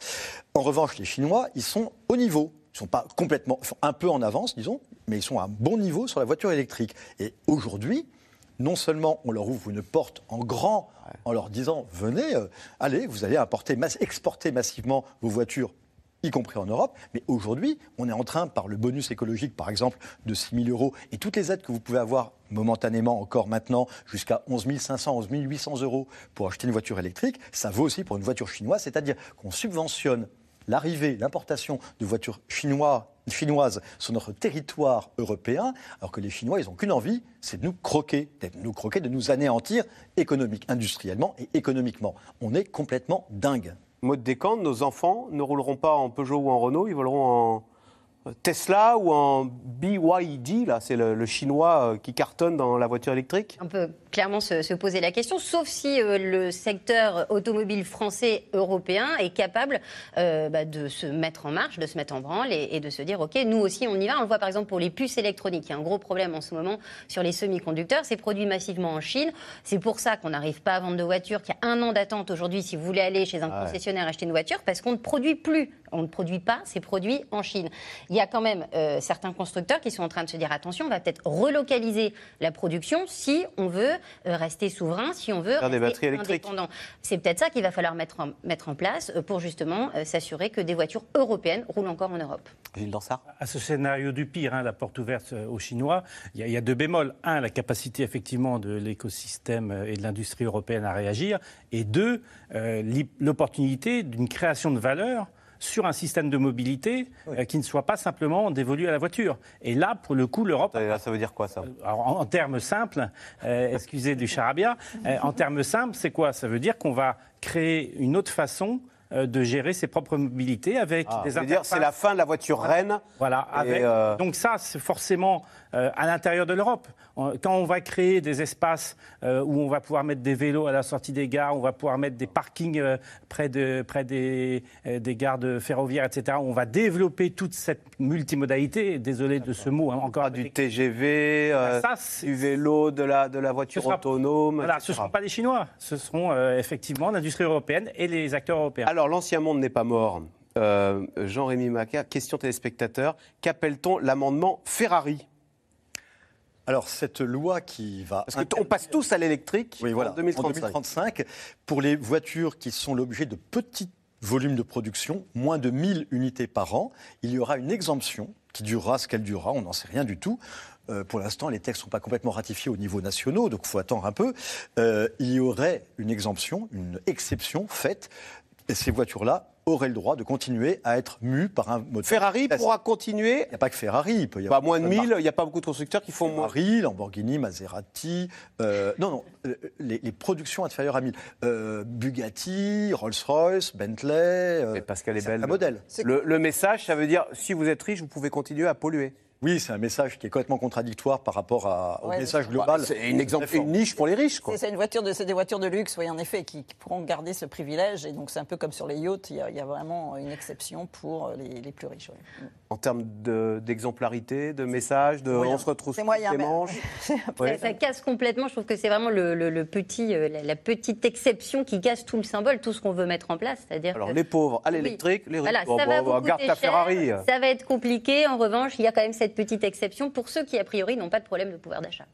En revanche, les Chinois, ils sont au niveau. Ils sont pas complètement, ils sont un peu en avance, disons, mais ils sont à un bon niveau sur la voiture électrique. Et aujourd'hui, non seulement on leur ouvre une porte en grand en leur disant venez, euh, allez, vous allez importer, exporter massivement vos voitures y compris en Europe. Mais aujourd'hui, on est en train, par le bonus écologique, par exemple, de 6 000 euros, et toutes les aides que vous pouvez avoir momentanément encore maintenant, jusqu'à 11 500, 11 800 euros pour acheter une voiture électrique, ça vaut aussi pour une voiture chinoise, c'est-à-dire qu'on subventionne l'arrivée, l'importation de voitures chinoises sur notre territoire européen, alors que les Chinois, ils n'ont qu'une envie, c'est de nous croquer, de nous croquer, de nous anéantir économiquement, industriellement et économiquement. On est complètement dingue. Mode décan, nos enfants ne rouleront pas en Peugeot ou en Renault, ils voleront en Tesla ou en BYD, là, c'est le, chinois euh, qui cartonne dans la voiture électrique? On peut clairement se, poser la question, sauf si euh, le secteur automobile français, européen est capable euh, bah, de se mettre en marche, de se mettre en branle et, de se dire, OK, nous aussi, on y va. On le voit par exemple pour les puces électroniques. Il y a un gros problème en ce moment sur les semi-conducteurs. C'est produit massivement en Chine. C'est pour ça qu'on n'arrive pas à vendre de voitures, qu'il y a un an d'attente aujourd'hui si vous voulez aller chez un concessionnaire acheter une voiture, parce qu'on ne produit plus. On ne produit pas ces produits en Chine. Il y a quand même euh, certains constructeurs qui sont en train de se dire attention, on va peut-être relocaliser la production si on veut euh, rester souverain, si on veut Faire rester indépendant. C'est peut-être ça qu'il va falloir mettre en, mettre en place euh, pour justement s'assurer que des voitures européennes roulent encore en Europe. Gilles Dansard À ce scénario du pire, hein, la porte ouverte aux Chinois, il y, a deux bémols. Un, la capacité effectivement de l'écosystème et de l'industrie européenne à réagir. Et deux, l'opportunité d'une création de valeur sur un système de mobilité euh, qui ne soit pas simplement dévolu à la voiture. Et là, pour le coup, l'Europe. Ça, veut dire quoi, ça? Euh, en, termes simples, euh, excusez du charabia, en termes simples, c'est quoi? Ça veut dire qu'on va créer une autre façon de gérer ses propres mobilités avec ah, des dire c'est la fin de la voiture reine. Voilà. Donc ça, c'est forcément euh, à l'intérieur de l'Europe. Quand on va créer des espaces euh, où on va pouvoir mettre des vélos à la sortie des gares, on va pouvoir mettre des parkings euh, près, de, près des, des gares de ferroviaires, etc., on va développer toute cette multimodalité. Désolé de ce mot. Hein, encore du TGV, bah, du vélo, de la, de la voiture autonome. Voilà, ce ne seront pas les Chinois, ce seront effectivement l'industrie européenne et les acteurs européens. Alors l'ancien monde n'est pas mort. Jean-Rémy Maca, question téléspectateur, qu'appelle-t-on l'amendement Ferrari? Alors, cette loi qui va. Parce qu'on passe tous à l'électrique oui, voilà, en 2035. Pour les voitures qui sont l'objet de petits volumes de production, moins de 1000 unités par an, il y aura une exemption qui durera ce qu'elle durera, on n'en sait rien du tout. Euh, pour l'instant, les textes ne sont pas complètement ratifiés au niveau national, donc il faut attendre un peu. Euh, il y aurait une exemption, une exception faite. Et ces voitures-là aurait le droit de continuer à être mu par un moteur. Ferrari pourra continuer Il n'y a pas que Ferrari. Il peut y avoir pas moins de 1000, il n'y a pas beaucoup de constructeurs qui font moins. Ferrari, Lamborghini, Maserati. Euh, non, non, euh, les, productions inférieures à 1000. Euh, Bugatti, Rolls-Royce, Bentley. parce qu'elle est belle. modèle. Le, le message, ça veut dire si vous êtes riche, vous pouvez continuer à polluer. Oui, c'est un message qui est complètement contradictoire par rapport à, au message global. C'est une, exemple, une niche pour les riches. C'est une voiture de, des voitures de luxe, oui, en effet, qui, pourront garder ce privilège. Et donc, c'est un peu comme sur les yachts, il y a, vraiment une exception pour les, plus riches. En termes d'exemplarité, de, message, de on se retrouve les manches. Ça, casse complètement. Je trouve que c'est vraiment le, petit, euh, la, petite exception qui casse tout le symbole, tout ce qu'on veut mettre en place. C'est-à-dire Alors, les pauvres à l'électrique, les riches, ça va garde ta Ferrari. Ça va être compliqué. En revanche, il y a quand même cette petite exception pour ceux qui, a priori, n'ont pas de problème de pouvoir d'achat.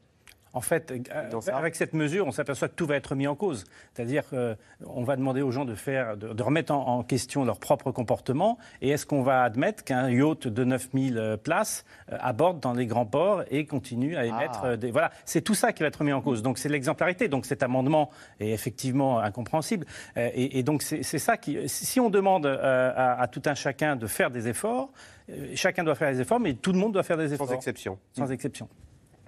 En fait, euh, avec cette mesure, on s'aperçoit que tout va être mis en cause. C'est-à-dire qu'on va demander aux gens de, faire, de, remettre en, question leur propre comportement. Et est-ce qu'on va admettre qu'un yacht de 9000 euh, places euh, aborde dans les grands ports et continue à émettre ah. des... Voilà, c'est tout ça qui va être mis en cause. Donc c'est l'exemplarité. Donc cet amendement est effectivement incompréhensible. Et, donc c'est ça qui... Si on demande à, à, tout un chacun de faire des efforts, chacun doit faire des efforts, mais tout le monde doit faire des efforts. Sans exception. Sans exception.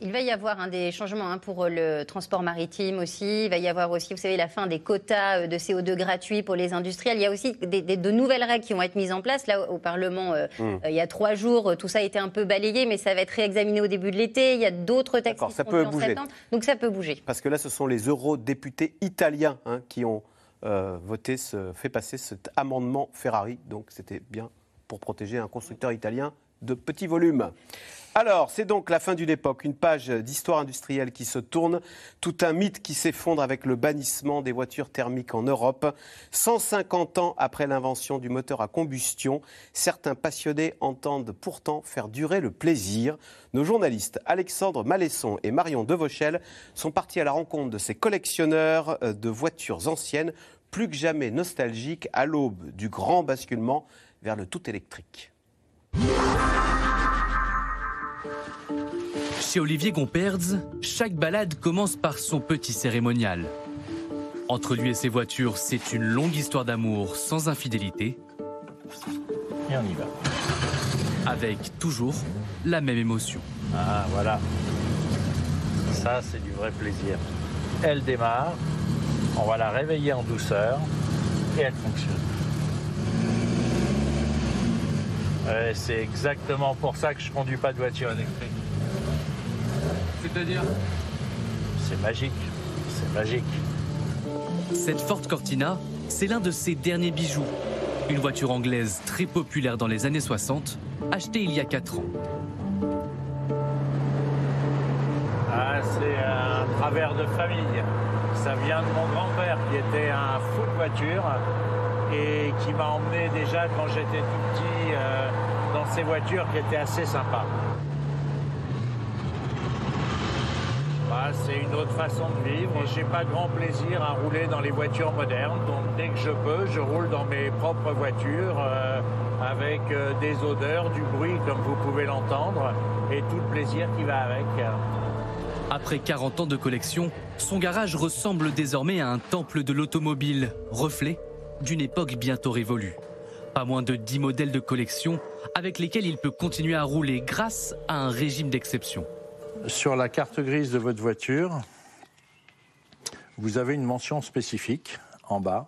Il va y avoir un des changements hein, pour le transport maritime aussi. Il va y avoir aussi, vous savez, la fin des quotas euh, de CO2 gratuits pour les industriels. Il y a aussi de nouvelles règles qui vont être mises en place. Là, au Parlement, euh, euh, il y a trois jours, tout ça a été un peu balayé, mais ça va être réexaminé au début de l'été. Il y a d'autres textes qui ça peut en bouger. septembre. Donc ça peut bouger. Parce que là, ce sont les eurodéputés italiens hein, qui ont voté, ce, fait passer cet amendement Ferrari. Donc c'était bien pour protéger un constructeur italien de petit volume. Alors, c'est donc la fin d'une époque, une page d'histoire industrielle qui se tourne, tout un mythe qui s'effondre avec le bannissement des voitures thermiques en Europe. 150 ans après l'invention du moteur à combustion, certains passionnés entendent pourtant faire durer le plaisir. Nos journalistes Alexandre Malesson et Marion Devauchel sont partis à la rencontre de ces collectionneurs euh, de voitures anciennes, plus que jamais nostalgiques à l'aube du grand basculement vers le tout électrique. Chez Olivier Gomperz, chaque balade commence par son petit cérémonial. Entre lui et ses voitures, c'est une longue histoire d'amour sans infidélité. Et on y va. Avec toujours la même émotion. Ah, voilà. Ça, c'est du vrai plaisir. Elle démarre, on va la réveiller en douceur et elle fonctionne. C'est exactement pour ça que je conduis pas de voiture électrique. C'est-à-dire C'est magique. C'est magique. Cette Ford Cortina, c'est l'un de ses derniers bijoux. Une voiture anglaise très populaire dans les années 60, achetée il y a 4 ans. Ah, c'est un travers de famille. Ça vient de mon grand-père qui était un fou de voiture et qui m'a emmené déjà quand j'étais tout petit euh, dans ces voitures qui étaient assez sympas. Bah, c'est une autre façon de vivre. J'ai pas grand plaisir à rouler dans les voitures modernes, donc dès que je peux, je roule dans mes propres voitures euh, avec euh, des odeurs, du bruit comme vous pouvez l'entendre, et tout le plaisir qui va avec. Après 40 ans de collection, son garage ressemble désormais à un temple de l'automobile, reflet d'une époque bientôt révolue. Pas moins de 10 modèles de collection avec lesquels il peut continuer à rouler grâce à un régime d'exception. Sur la carte grise de votre voiture, vous avez une mention spécifique en bas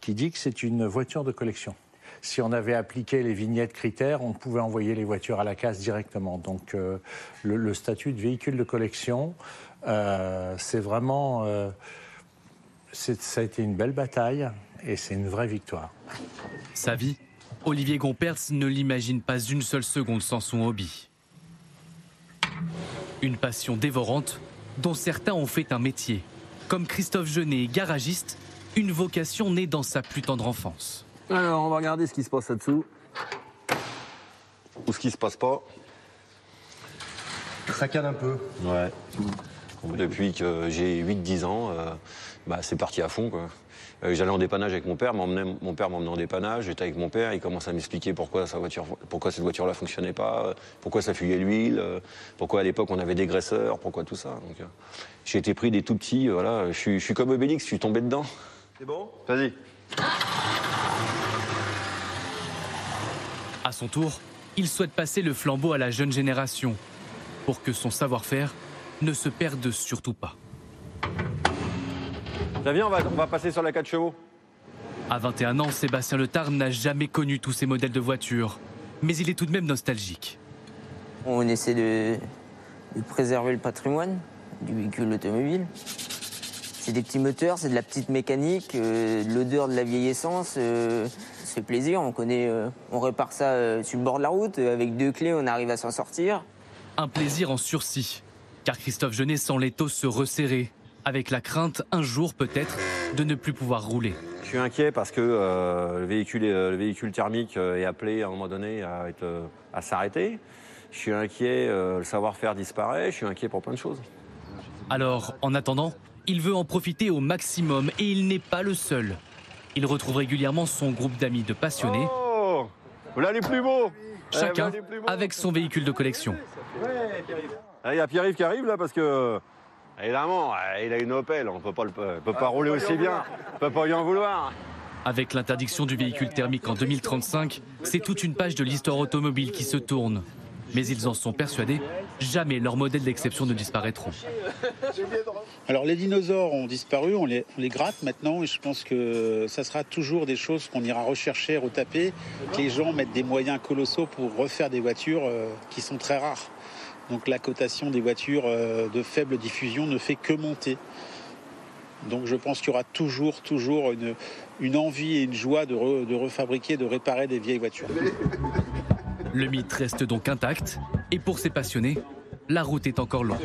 qui dit que c'est une voiture de collection. Si on avait appliqué les vignettes critères, on pouvait envoyer les voitures à la casse directement. Donc euh, le, statut de véhicule de collection, euh, c'est vraiment... Euh, ça a été une belle bataille et c'est une vraie victoire. Sa vie, Olivier Gompertz ne l'imagine pas une seule seconde sans son hobby. Une passion dévorante dont certains ont fait un métier, comme Christophe Genet, garagiste, une vocation née dans sa plus tendre enfance. Alors, on va regarder ce qui se passe là-dessous. Ou ce qui se passe pas. Ça calme un peu. Ouais. Depuis que j'ai 8-10 ans, euh, bah, c'est parti à fond. Quoi. Euh, j'allais en dépannage avec mon père, mon père m'emmenait en dépannage, j'étais avec mon père, il commence à m'expliquer pourquoi, sa voiture, pourquoi cette voiture-là fonctionnait pas, pourquoi ça fuyait l'huile, euh, pourquoi à l'époque on avait des graisseurs, pourquoi tout ça. Euh, j'ai été pris des tout petits, voilà, je suis, comme Obélix, je suis tombé dedans. C'est bon? Vas-y. À son tour, il souhaite passer le flambeau à la jeune génération pour que son savoir-faire ne se perde surtout pas. Viens, on va, on va passer sur la 4 chevaux. À 21 ans, Sébastien Letard n'a jamais connu tous ces modèles de voitures, mais il est tout de même nostalgique. On essaie de, préserver le patrimoine du véhicule automobile. C'est des petits moteurs, c'est de la petite mécanique, euh, l'odeur de la vieille essence. Euh, ça fait plaisir, on connaît, euh, on répare ça sur le bord de la route, avec deux clés, on arrive à s'en sortir. Un plaisir en sursis, car Christophe Genet sent l'étau se resserrer avec la crainte un jour peut-être de ne plus pouvoir rouler. Je suis inquiet parce que euh, le, véhicule, euh, le véhicule thermique euh, est appelé à un moment donné à, à s'arrêter. Je suis inquiet, le savoir-faire disparaît, je suis inquiet pour plein de choses. Alors, en attendant, il veut en profiter au maximum et il n'est pas le seul. Il retrouve régulièrement son groupe d'amis de passionnés. Oh Voilà les plus beaux Chacun avec son véhicule de collection. Il y a Pierre-Yves qui arrive là parce que Évidemment, euh, il a une Opel, on ne peut pas, peut pas rouler aussi bien, on ne peut pas y en vouloir. Avec l'interdiction du véhicule thermique en 2035, c'est toute une page de l'histoire automobile qui se tourne. Mais ils en sont persuadés, jamais leurs modèles d'exception ne disparaîtront. Alors les dinosaures ont disparu, on les, gratte maintenant et je pense que ça sera toujours des choses qu'on ira rechercher, retaper, que les gens mettent des moyens colossaux pour refaire des voitures euh, qui sont très rares. Donc la cotation des voitures euh, de faible diffusion ne fait que monter. Donc je pense qu'il y aura toujours, toujours une, envie et une joie de, de refabriquer, de réparer des vieilles voitures. Le mythe reste donc intact, et pour ces passionnés, la route est encore longue.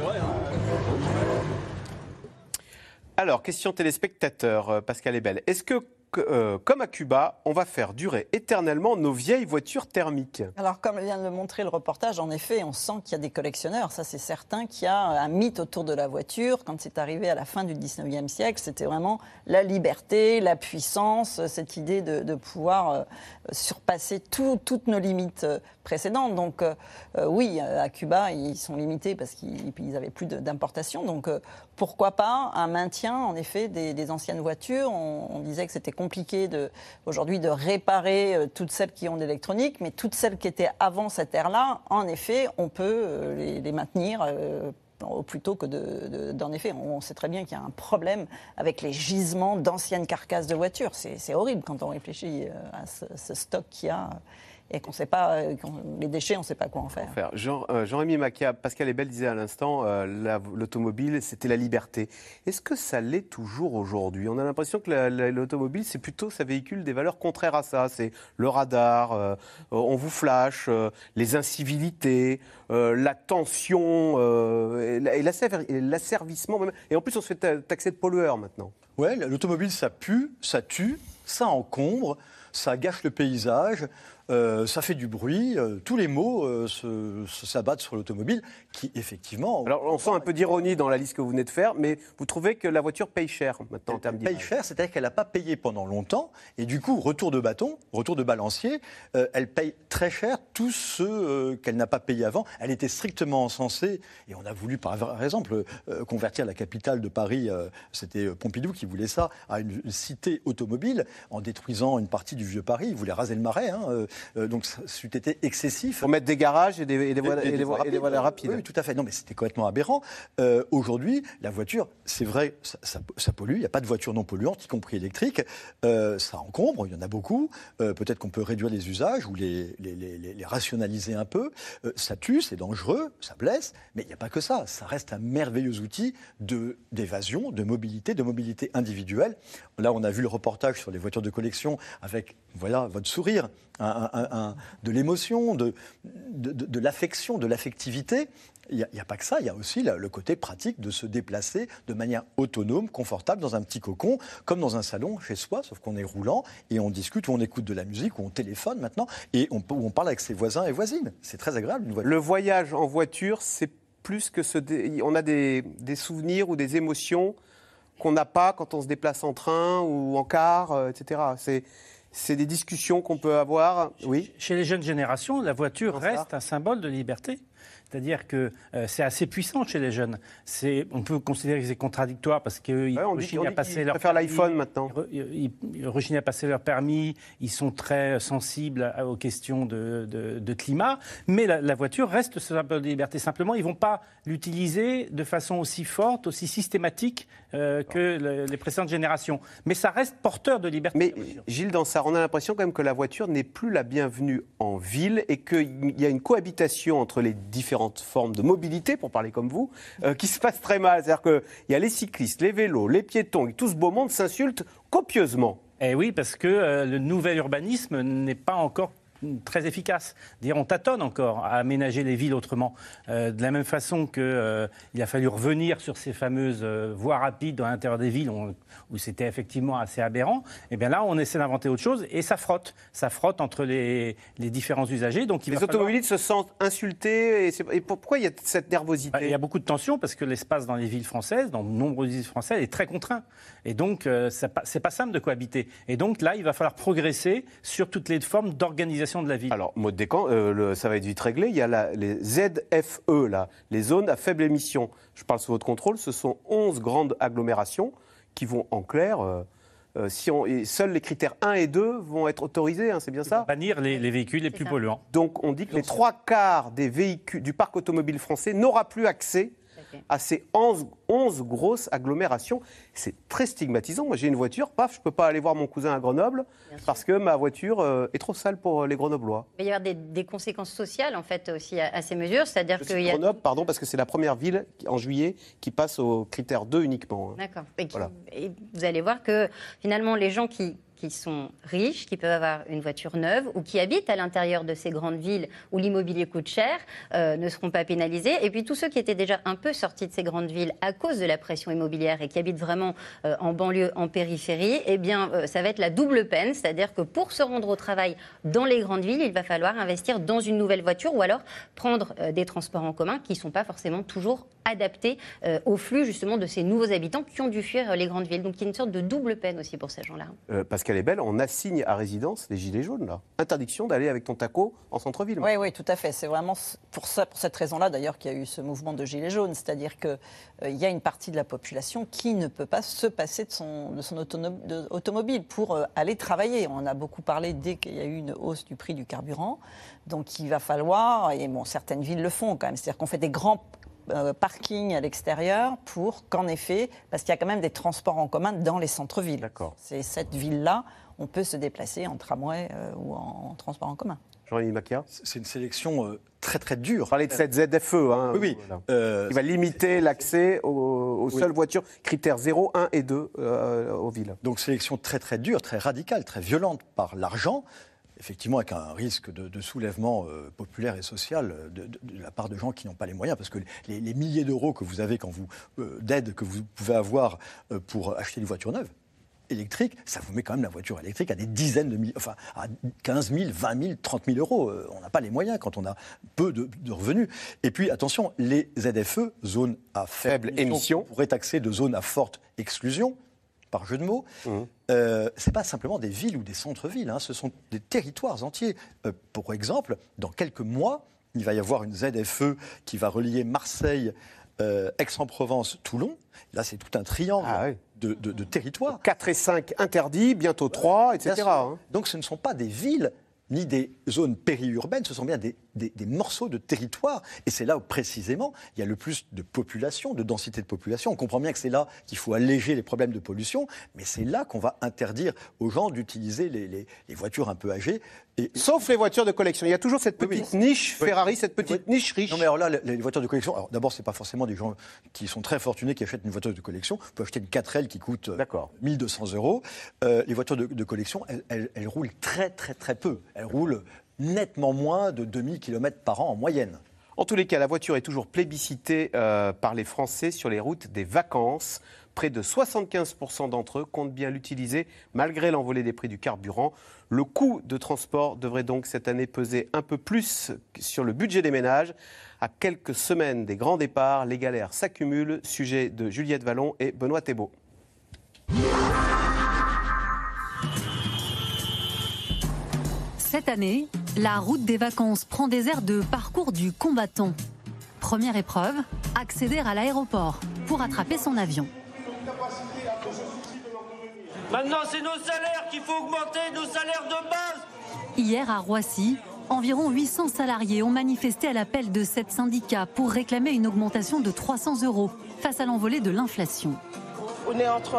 Alors, question téléspectateur, euh, Pascal Ebel. Est-ce que euh, comme à Cuba, on va faire durer éternellement nos vieilles voitures thermiques. Alors, comme vient de le montrer le reportage, en effet, on sent qu'il y a des collectionneurs. Ça, c'est certain qu'il y a un mythe autour de la voiture. Quand c'est arrivé à la fin du 19e siècle, c'était vraiment la liberté, la puissance, cette idée de, pouvoir euh, surpasser toutes nos limites euh, précédentes. Donc, oui, à Cuba, ils sont limités parce qu'ils n'avaient plus d'importation. Donc, pourquoi pas un maintien, en effet, des, anciennes voitures? On, disait que c'était compliqué aujourd'hui de réparer euh, toutes celles qui ont de l'électronique, mais toutes celles qui étaient avant cette ère-là, en effet, on peut euh, les, maintenir. Euh, plutôt que d'en effet, on sait très bien qu'il y a un problème avec les gisements d'anciennes carcasses de voitures. C'est horrible quand on réfléchit à ce stock qu'il y a et qu'on sait pas, euh, les déchets, on ne sait pas quoi en faire. Jean, euh, Jean-Rémy Macchia, Pascal Ebel disait à l'instant, euh, l'automobile, c'était la liberté. Est-ce que ça l'est toujours aujourd'hui? On a l'impression que l'automobile, c'est plutôt, ça véhicule des valeurs contraires à ça. C'est le radar, on vous flash, les incivilités, la tension et l'asservissement. Et en plus, on se fait taxer de pollueur maintenant. Ouais, l'automobile, ça pue, ça tue, ça encombre, ça gâche le paysage. Euh, ça fait du bruit. Euh, tous les mots euh, s'abattent sur l'automobile, qui effectivement. Alors, on sent un peu d'ironie dans la liste que vous venez de faire, mais vous trouvez que la voiture paye cher maintenant en termes d'image Paye cher, c'est-à-dire qu'elle n'a pas payé pendant longtemps, et du coup, retour de bâton, retour de balancier, elle paye très cher tout ce qu'elle n'a pas payé avant. Elle était strictement encensée, et on a voulu, par exemple, convertir la capitale de Paris, c'était Pompidou qui voulait ça, à une cité automobile, en détruisant une partie du vieux Paris. Il voulait raser le marais. Hein, euh, donc, ça eût été excessif. Pour mettre des garages et des, voies, rapides. Oui, tout à fait. Non, mais c'était complètement aberrant. Euh, aujourd'hui, la voiture, c'est vrai, ça, pollue. Il n'y a pas de voiture non polluante, y compris électrique. Euh, ça encombre, il y en a beaucoup. Peut-être qu'on peut réduire les usages ou les, rationaliser un peu. ça tue, c'est dangereux, ça blesse. Mais il n'y a pas que ça. Ça reste un merveilleux outil d'évasion, de mobilité, de mobilité individuelle. Là, on a vu le reportage sur les voitures de collection avec, voilà, votre sourire, de l'émotion, de, de, l'affection, de l'affectivité. Il n'y a, pas que ça, il y a aussi le côté pratique de se déplacer de manière autonome, confortable, dans un petit cocon, comme dans un salon chez soi, sauf qu'on est roulant et on discute ou on écoute de la musique ou on téléphone maintenant et on, on parle avec ses voisins et voisines. C'est très agréable. Une Le voyage en voiture, c'est plus que ce. On a des, des souvenirs ou des émotions qu'on n'a pas quand on se déplace en train ou en car, euh, etc. C'est c'est des discussions qu'on peut avoir. Oui. Chez les jeunes générations, la voiture reste un symbole de liberté. C'est-à-dire que euh, c'est assez puissant chez les jeunes. On peut considérer que c'est contradictoire parce qu'ils rechignent à passer leur préfèrent l'iPhone maintenant. Ils, rechignent à passer leur permis, ils sont très sensibles aux questions de, climat, mais la, voiture reste ce symbole de liberté. Simplement, ils ne vont pas l'utiliser de façon aussi forte, aussi systématique euh, que les précédentes générations. Mais ça reste porteur de liberté. Mais Gilles Dansard, on a l'impression quand même que la voiture n'est plus la bienvenue en ville et qu'il y a une cohabitation entre les différents formes de mobilité, pour parler comme vous, euh, qui se passent très mal. C'est-à-dire qu'il y a les cyclistes, les vélos, les piétons, et tout ce beau monde s'insulte copieusement. Eh oui, parce que euh, le nouvel urbanisme n'est pas encore très efficace. Dire, on tâtonne encore à aménager les villes autrement. Euh, de la même façon qu'il il a fallu revenir sur ces fameuses voies rapides dans l'intérieur des villes, où c'était effectivement assez aberrant, et eh bien là, on essaie d'inventer autre chose et ça frotte. Ça frotte entre les, différents usagers. Donc les automobilistes se sentent insultés. Et, pourquoi il y a cette nervosité? Bah, Il y a beaucoup de tensions parce que l'espace dans les villes françaises, dans de nombreuses villes françaises, est très contraint. Et donc, euh, ce c'est pas simple de cohabiter. Et donc là, il va falloir progresser sur toutes les formes d'organisation de la ville. Alors, mode décant, euh, ça va être vite réglé. Il y a les ZFE, là, les zones à faible émission. Je parle sous votre contrôle. Ce sont 11 grandes agglomérations qui vont en clair euh, euh, si on, seuls les critères 1 et 2 vont être autorisés, hein, c'est bien ça Bannir les, les véhicules les plus polluants. Donc on dit que les trois quarts des véhicules du parc automobile français n'aura plus accès à ces 11, 11 grosses agglomérations. C'est très stigmatisant. Moi, j'ai une voiture, paf, je ne peux pas aller voir mon cousin à Grenoble parce que ma voiture euh, est trop sale pour euh, les Grenoblois. il va y avoir des, conséquences sociales, en fait, aussi à, ces mesures. C'est-à-dire que. Grenoble, pardon, parce que c'est la première ville en juillet qui passe au critère 2 uniquement. Hein. D'accord. et vous allez voir que finalement, les gens qui qui sont riches, qui peuvent avoir une voiture neuve ou qui habitent à l'intérieur de ces grandes villes où l'immobilier coûte cher euh, ne seront pas pénalisés. Et puis tous ceux qui étaient déjà un peu sortis de ces grandes villes à cause de la pression immobilière et qui habitent vraiment euh, en banlieue, en périphérie, eh bien euh, ça va être la double peine, c'est-à-dire que pour se rendre au travail dans les grandes villes, il va falloir investir dans une nouvelle voiture ou alors prendre des transports en commun qui ne sont pas forcément toujours adaptés au flux justement de ces nouveaux habitants qui ont dû fuir les grandes villes. Donc il y a une sorte de double peine aussi pour ces gens-là. Qu'elle est belle, on assigne à résidence les gilets jaunes, là. Interdiction d'aller avec ton taco en centre-ville. Oui, oui, tout à fait. C'est vraiment pour, ça, pour cette raison-là, d'ailleurs, qu'il y a eu ce mouvement de gilets jaunes. C'est-à-dire qu'il euh, y a une partie de la population qui ne peut pas se passer de son, de son automobile pour euh, aller travailler. On a beaucoup parlé dès qu'il y a eu une hausse du prix du carburant. Donc il va falloir, et bon, certaines villes le font quand même, c'est-à-dire qu'on fait des grands euh, parking à l'extérieur pour qu'en effet, parce qu'il y a quand même des transports en commun dans les centres-villes. D'accord. C'est cette ville-là, on peut se déplacer en tramway euh, ou en, transport en commun. Jean-Yves Macchia C'est une sélection euh, très très dure. Vous parlez de cette ZFE, hein, oui, oui. qui va limiter l'accès aux, seules voitures critères 0, 1 et 2 aux villes. Donc sélection très très dure, très radicale, très violente par l'argent, effectivement avec un risque de, soulèvement euh, populaire et social euh, de, la part de gens qui n'ont pas les moyens, parce que les, milliers d'euros que vous avez quand vous euh, d'aide que vous pouvez avoir pour acheter une voiture neuve électrique, ça vous met quand même la voiture électrique à des dizaines de milliers, enfin à 15 000, 20 000, 30 000 euros. On n'a pas les moyens quand on a peu de, revenus. Et puis attention, les ZFE, zones à faible, émission, pourraient taxer de zones à forte exclusion par jeu de mots, mmh. euh, ce n'est pas simplement des villes ou des centres-villes, hein, ce sont des territoires entiers. Euh, pour exemple, dans quelques mois, il va y avoir une ZFE qui va relier Marseille, euh, Aix-en-Provence, Toulon. Là, c'est tout un triangle ah de, de, territoires. 4 et 5 interdits, bientôt 3, etc. Hein. Donc ce ne sont pas des villes ni des zones périurbaines, ce sont bien des, morceaux de territoire. Et c'est là où précisément il y a le plus de population, de densité de population. On comprend bien que c'est là qu'il faut alléger les problèmes de pollution, mais c'est là qu'on va interdire aux gens d'utiliser les, voitures un peu âgées Sauf les voitures de collection. Il y a toujours cette petite niche Ferrari, cette petite niche riche. Non, mais alors là, les, voitures de collection, alors d'abord, c'est pas forcément des gens qui sont très fortunés qui achètent une voiture de collection. Vous pouvez acheter une 4L qui coûte 1200 euh, euros. Euh, les voitures de, collection, elles, roulent très, très, très peu. Elles roulent nettement moins de 2000 km par an en moyenne. En tous les cas, la voiture est toujours plébiscitée euh, par les Français sur les routes des vacances. Près de 75% d'entre eux comptent bien l'utiliser malgré l'envolée des prix du carburant. Le coût de transport devrait donc cette année peser un peu plus sur le budget des ménages. À quelques semaines des grands départs, les galères s'accumulent. Sujet de Juliette Vallon et Benoît Thébault. Cette année, la route des vacances prend des airs de parcours du combattant. Première épreuve, accéder à l'aéroport pour attraper son avion. Maintenant, c'est nos salaires qu'il faut augmenter, nos salaires de base. Hier, à Roissy, environ 800 salariés ont manifesté à l'appel de sept syndicats pour réclamer une augmentation de 300 euros face à l'envolée de l'inflation. On est entre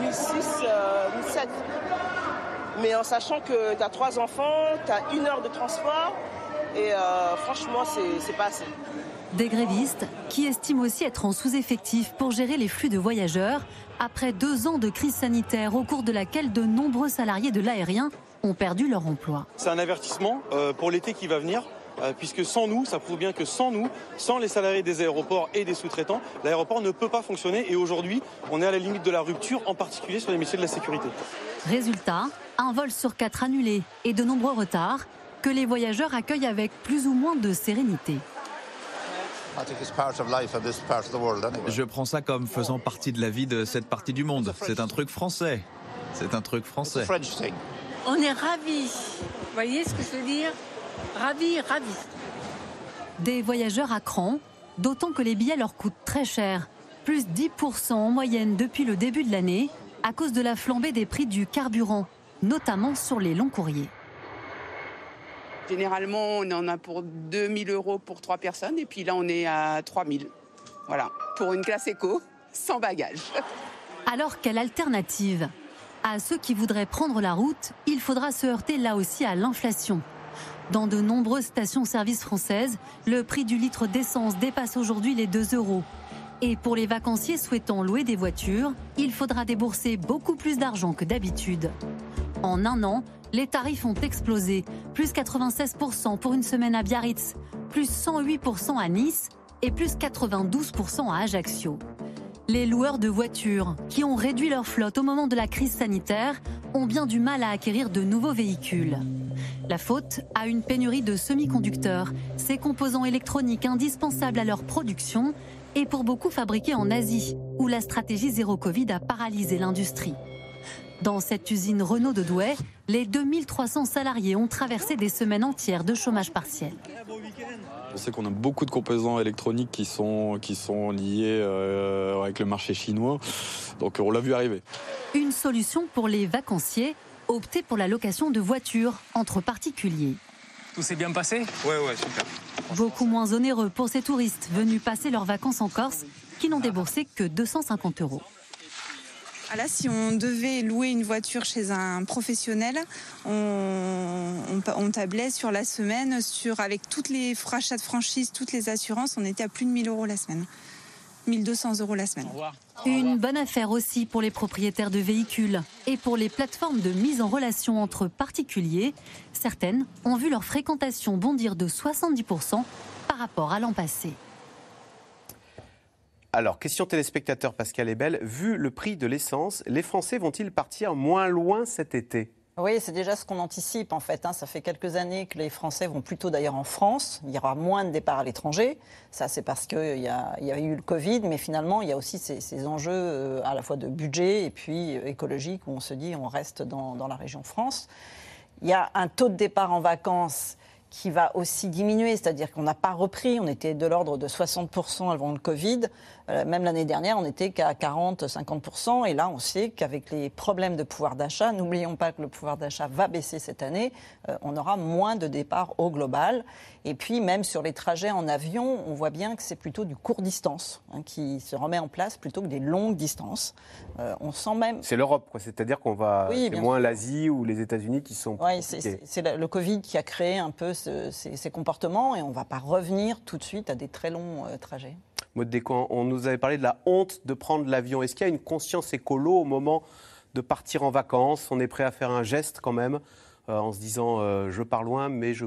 1006 et 1007. Mais en sachant que tu as trois enfants, tu as une heure de transport, et euh, franchement, c'est pas assez. Des grévistes qui estiment aussi être en sous-effectif pour gérer les flux de voyageurs après deux ans de crise sanitaire au cours de laquelle de nombreux salariés de l'aérien ont perdu leur emploi. C'est un avertissement euh, pour l'été qui va venir. Euh, puisque sans nous, ça prouve bien que sans nous, sans les salariés des aéroports et des sous-traitants, l'aéroport ne peut pas fonctionner et aujourd'hui, on est à la limite de la rupture, en particulier sur les métiers de la sécurité. Résultat, un vol sur quatre annulé et de nombreux retards que les voyageurs accueillent avec plus ou moins de sérénité. Je prends ça comme faisant partie de la vie de cette partie du monde. C'est un truc français. C'est un truc français. On est ravis. Vous voyez ce que je veux dire? Ravis, ravis. Des voyageurs à cran, d'autant que les billets leur coûtent très cher. Plus 10% en moyenne depuis le début de l'année, à cause de la flambée des prix du carburant, notamment sur les longs courriers. Généralement, on en a pour 2000 euros pour trois personnes, et puis là, on est à 3000. Voilà, pour une classe éco, sans bagages. Alors, quelle alternative? À ceux qui voudraient prendre la route, il faudra se heurter là aussi à l'inflation. Dans de nombreuses stations-service françaises, le prix du litre d'essence dépasse aujourd'hui les 2 euros. Et pour les vacanciers souhaitant louer des voitures, il faudra débourser beaucoup plus d'argent que d'habitude. En un an, les tarifs ont explosé, plus 96% pour une semaine à Biarritz, plus 108% à Nice et plus 92% à Ajaccio. Les loueurs de voitures, qui ont réduit leur flotte au moment de la crise sanitaire, ont bien du mal à acquérir de nouveaux véhicules. La faute à une pénurie de semi-conducteurs, ces composants électroniques indispensables à leur production et pour beaucoup fabriqués en Asie, où la stratégie zéro Covid a paralysé l'industrie. Dans cette usine Renault de Douai, les 2300 salariés ont traversé des semaines entières de chômage partiel. On sait qu'on a beaucoup de composants électroniques qui sont, qui sont liés euh, avec le marché chinois, donc on l'a vu arriver. Une solution pour les vacanciers, opter pour la location de voitures entre particuliers. Tout s'est bien passé? Ouais, ouais, super. Beaucoup moins onéreux pour ces touristes venus passer leurs vacances en Corse qui n'ont déboursé que 250 euros. Là, si on devait louer une voiture chez un professionnel, on, on, tablait sur la semaine, sur, avec toutes les rachats de franchise, toutes les assurances, on était à plus de 1000 euros la semaine. 1200 euros la semaine. Une bonne affaire aussi pour les propriétaires de véhicules et pour les plateformes de mise en relation entre particuliers. Certaines ont vu leur fréquentation bondir de 70% par rapport à l'an passé. Alors, question téléspectateur Pascal Ebel. Vu le prix de l'essence, les Français vont-ils partir moins loin cet été? Oui, c'est déjà ce qu'on anticipe en fait. Hein. Ça fait quelques années que les Français vont plutôt d'ailleurs en France. Il y aura moins de départs à l'étranger. Ça, c'est parce qu'il y, a, eu le Covid, mais finalement, il y a aussi ces, enjeux euh, à la fois de budget et puis euh, écologique où on se dit on reste dans, dans la région France. Il y a un taux de départ en vacances qui va aussi diminuer, c'est-à-dire qu'on n'a pas repris, on était de l'ordre de 60% avant le Covid. Euh, même l'année dernière, on n'était qu'à 40-50%. Et là, on sait qu'avec les problèmes de pouvoir d'achat, n'oublions pas que le pouvoir d'achat va baisser cette année, euh, on aura moins de départs au global. Et puis, même sur les trajets en avion, on voit bien que c'est plutôt du court distance hein, qui se remet en place plutôt que des longues distances. Euh, on sent même. C'est l'Europe, c'est-à-dire qu'on va. Oui, moins l'Asie ou les États-Unis qui sont. Oui, c'est le Covid qui a créé un peu ces, comportements et on ne va pas revenir tout de suite à des très longs trajets. On nous avait parlé de la honte de prendre l'avion. Est-ce qu'il y a une conscience écolo au moment de partir en vacances? On est prêt à faire un geste quand même, euh, en se disant euh, je pars loin, mais je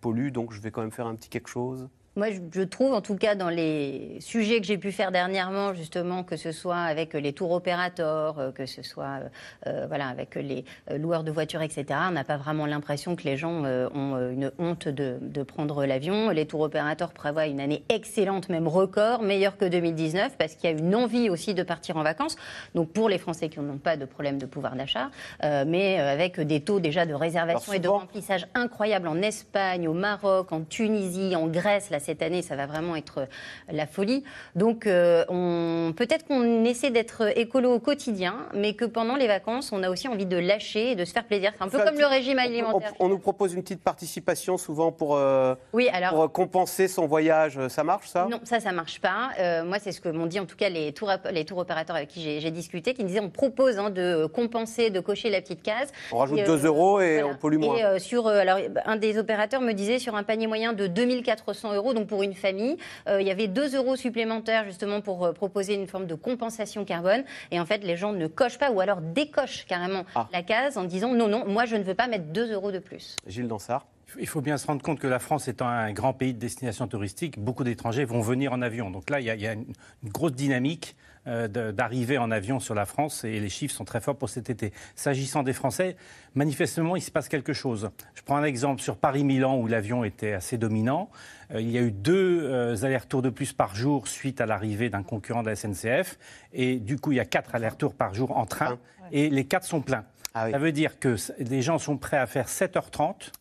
pollue, donc je vais quand même faire un petit quelque chose? Moi, je trouve, en tout cas, dans les sujets que j'ai pu faire dernièrement, justement, que ce soit avec les tours opérateurs, euh, que ce soit euh, euh, voilà, avec les loueurs de voitures, etc., on n'a pas vraiment l'impression que les gens ont une honte de, de prendre l'avion. Les tours opérateurs prévoient une année excellente, même record, meilleure que 2019, parce qu'il y a une envie aussi de partir en vacances. Donc, pour les Français qui n'ont pas de problème de pouvoir d'achat, mais avec des taux déjà de réservation et de remplissage incroyables en Espagne, au Maroc, en Tunisie, en Grèce, là, cette année, ça va vraiment être euh, la folie. Donc, euh, peut-être qu'on essaie d'être écolo au quotidien, mais que pendant les vacances, on a aussi envie de lâcher et de se faire plaisir. C'est un peu comme le régime alimentaire. On, nous propose une petite participation souvent pour, euh, oui, alors, compenser son voyage. Ça marche, ça? Non, ça, ça marche pas. moi, c'est ce que m'ont dit en tout cas les tours, les tours opérateurs avec qui j'ai discuté, qui me disaient on propose hein, de compenser, de cocher la petite case. On rajoute 2 euros et on pollue moins. Et sur, alors, un des opérateurs me disait sur un panier moyen de 2400 euros, donc pour une famille. Euh, il y avait 2 euros supplémentaires justement pour euh, proposer une forme de compensation carbone. Et en fait, les gens ne cochent pas ou alors décochent carrément ah. la case en disant non, non, moi je ne veux pas mettre 2 euros de plus. Gilles Dansard il faut bien se rendre compte que la France étant un grand pays de destination touristique, beaucoup d'étrangers vont venir en avion. Donc là, il y a, une, grosse dynamique euh, d'arrivée en avion sur la France et les chiffres sont très forts pour cet été. S'agissant des Français, manifestement, il se passe quelque chose. Je prends un exemple sur Paris-Milan où l'avion était assez dominant. Euh, il y a eu deux euh, allers-retours de plus par jour suite à l'arrivée d'un concurrent de la SNCF. Et du coup, il y a quatre allers-retours par jour en train et les quatre sont pleins. Ah Ça veut dire que les gens sont prêts à faire 7h30